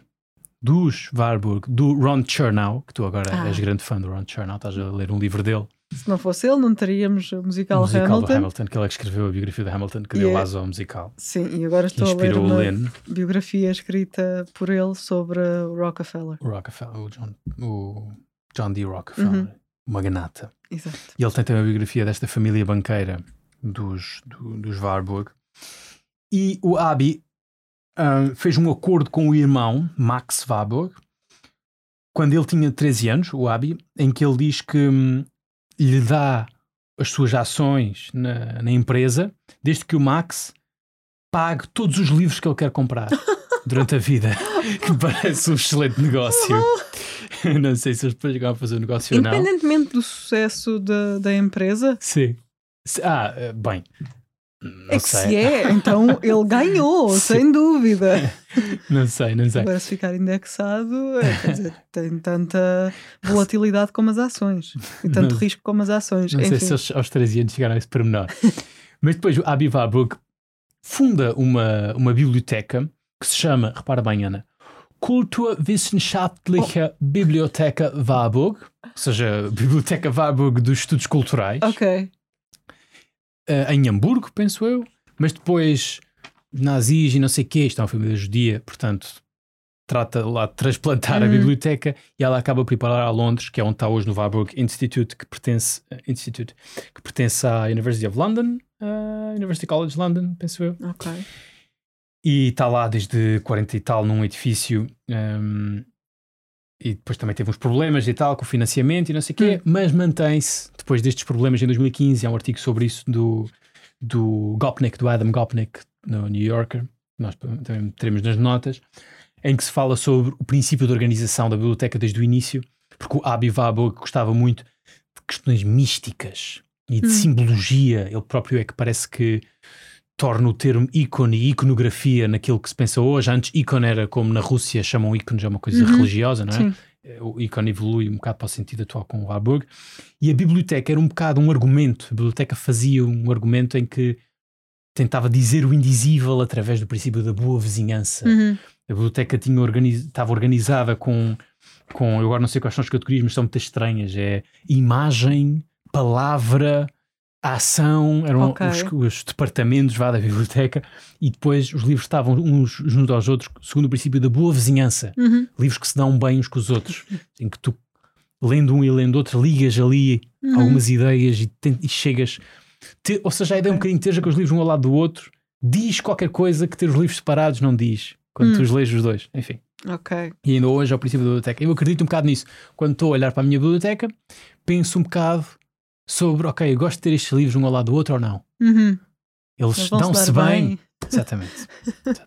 dos Warburg, do Ron Chernow, que tu agora Ah. és grande fã do Ron Chernow, estás a ler um livro dele, Se não fosse ele, não teríamos o musical, o musical Hamilton. do Hamilton, que ele é que escreveu a biografia do Hamilton, que E deu asa ao musical, Sim, e agora estou a ler uma biografia escrita por ele sobre o Rockefeller. o Rockefeller, o John, o John D. Rockefeller, Uhum. magnata. Exato. E ele tem também a biografia desta família banqueira dos, do- dos Warburg. E o Abi ah, fez um acordo com o irmão, Max Warburg, quando ele tinha 13 anos, o Abi, em que ele diz que hum, lhe dá as suas ações na, na empresa, desde que o Max pague todos os livros que ele quer comprar durante a vida, que parece um excelente negócio. não sei se eles depois chegaram a fazer o negócio ou não. Independentemente do sucesso da, da empresa, Sim. Ah, eh, bem. Não é que sei. se é, então ele ganhou, sem dúvida. Não sei, não sei. Agora, se ficar indexado, é, quer dizer, tem tanta volatilidade como as ações e tanto Não- risco como as ações. Não sei Enfim, se eles aos 13 anos chegaram a esse pormenor. Mas depois o Abi Warburg funda uma, uma biblioteca que se chama, repara bem, Ana, Kulturwissenschaftliche Bibliotheca Warburg, ou seja, Biblioteca Warburg dos Estudos Culturais. ok. Eh, em Hamburgo, penso eu, mas depois nazis e não sei o quê. Isto é uma família judia, portanto, trata lá de transplantar a Uhum. biblioteca e ela acaba por ir a Londres, que é onde está hoje no Warburg Institute, que pertence, eh, Institute, que pertence à University of London, uh, University College London, penso eu. Ok. E está lá desde 40 e tal num edifício. hum, e depois também teve uns problemas e tal com o financiamento e não sei o quê, mas mantém-se depois destes problemas em 2015. Há um artigo sobre isso do, do Gopnik, do Adam Gopnik, no New Yorker, nós também teremos nas notas, em que se fala sobre o princípio de organização da biblioteca desde o início, porque o Abi Warburg gostava muito de questões místicas e de Hum. simbologia. Ele próprio é que parece que torna o termo ícone e iconografia naquilo que se pensa hoje. Antes, ícone era como na Rússia chamam ícones, é uma coisa Uhum. religiosa, não é? Sim. O ícone evolui um bocado para o sentido atual com o Warburg. E a biblioteca era um bocado um argumento. A biblioteca fazia um argumento em que tentava dizer o indizível através do princípio da boa vizinhança. Uhum. A biblioteca tinha organiz... estava organizada com, com. Eu agora não sei quais são as categorias, mas são muito estranhas. É imagem, palavra, ação. Eram Ok. os, os departamentos vá, da biblioteca. E depois os livros estavam uns junto aos outros, segundo o princípio da boa vizinhança. Uhum. Livros que se dão bem uns com os outros. em que tu, lendo um e lendo outro, ligas ali Uhum. algumas ideias e, ten- e chegas. Ter- ou seja, a ideia é um bocadinho de ter com os livros um ao lado do outro diz qualquer coisa que ter os livros separados não diz. Quando Hum. tu os lês os dois. Enfim. Ok. E ainda hoje, ao princípio da biblioteca. Eu acredito um bocado nisso. Quando estou a olhar para a minha biblioteca, penso um bocado sobre, ok, eu gosto de ter estes livros um ao lado do outro ou não. Uhum. Eles dão-se dar bem. Exatamente.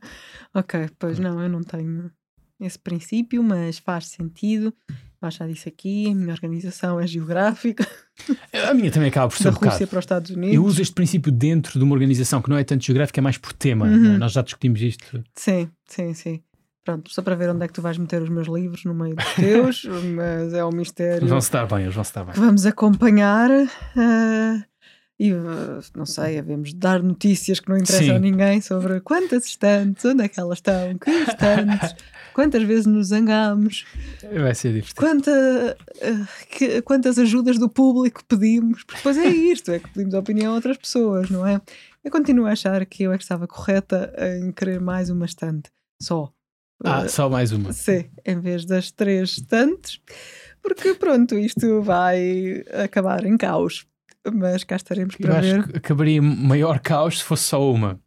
Ok, pois não, eu não tenho esse princípio, mas faz sentido. Eu já disse aqui, a minha organização é geográfica, A minha também acaba por ser da um. Rússia para os Estados Unidos. Eu uso este princípio dentro de uma organização que não é tanto geográfica, é mais por tema. Uhum. não é? Nós já discutimos isto. Sim, sim, sim. Pronto, só para ver onde é que tu vais meter os meus livros no meio dos teus, mas é um mistério Vão-se dar bem, eles vão-se dar bem. que vamos acompanhar. ah, e ah, não sei, havemos de dar notícias que não interessam Sim. a ninguém sobre quantas estantes, onde é que elas estão, que estantes, quantas vezes nos zangamos, Vai ser divertido. quanta, ah, que- quantas ajudas do público pedimos, porque depois é isto, é que pedimos a opinião a outras pessoas, não é? Eu continuo a achar que eu é que estava correta em querer mais uma estante, só. Ah, só mais uma. Sim, em vez das três estantes, porque pronto, isto vai acabar em caos. Mas cá estaremos Eu para acho ver. que acabaria maior caos se fosse só uma.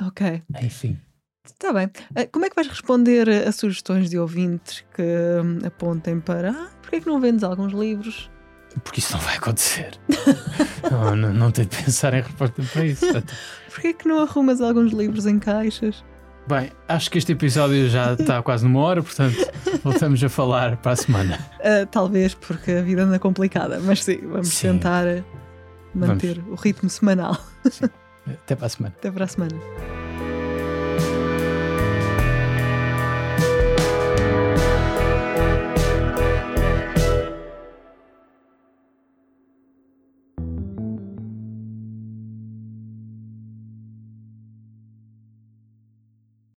Ok, Enfim. está bem. Ah, Como é que vais responder a sugestões de ouvintes que hum, apontem para ah, porque é que não vendes alguns livros? Porque isso não vai acontecer. não, não, não tenho de pensar em resposta para isso. Porquê é que não arrumas alguns livros em caixas? Bem, acho que este episódio já está quase numa hora, portanto, voltamos a falar para a semana. Ah, talvez porque a vida anda complicada, mas sim, vamos Sim. tentar ah, manter o ritmo semanal. Até para a semana. Até para a semana.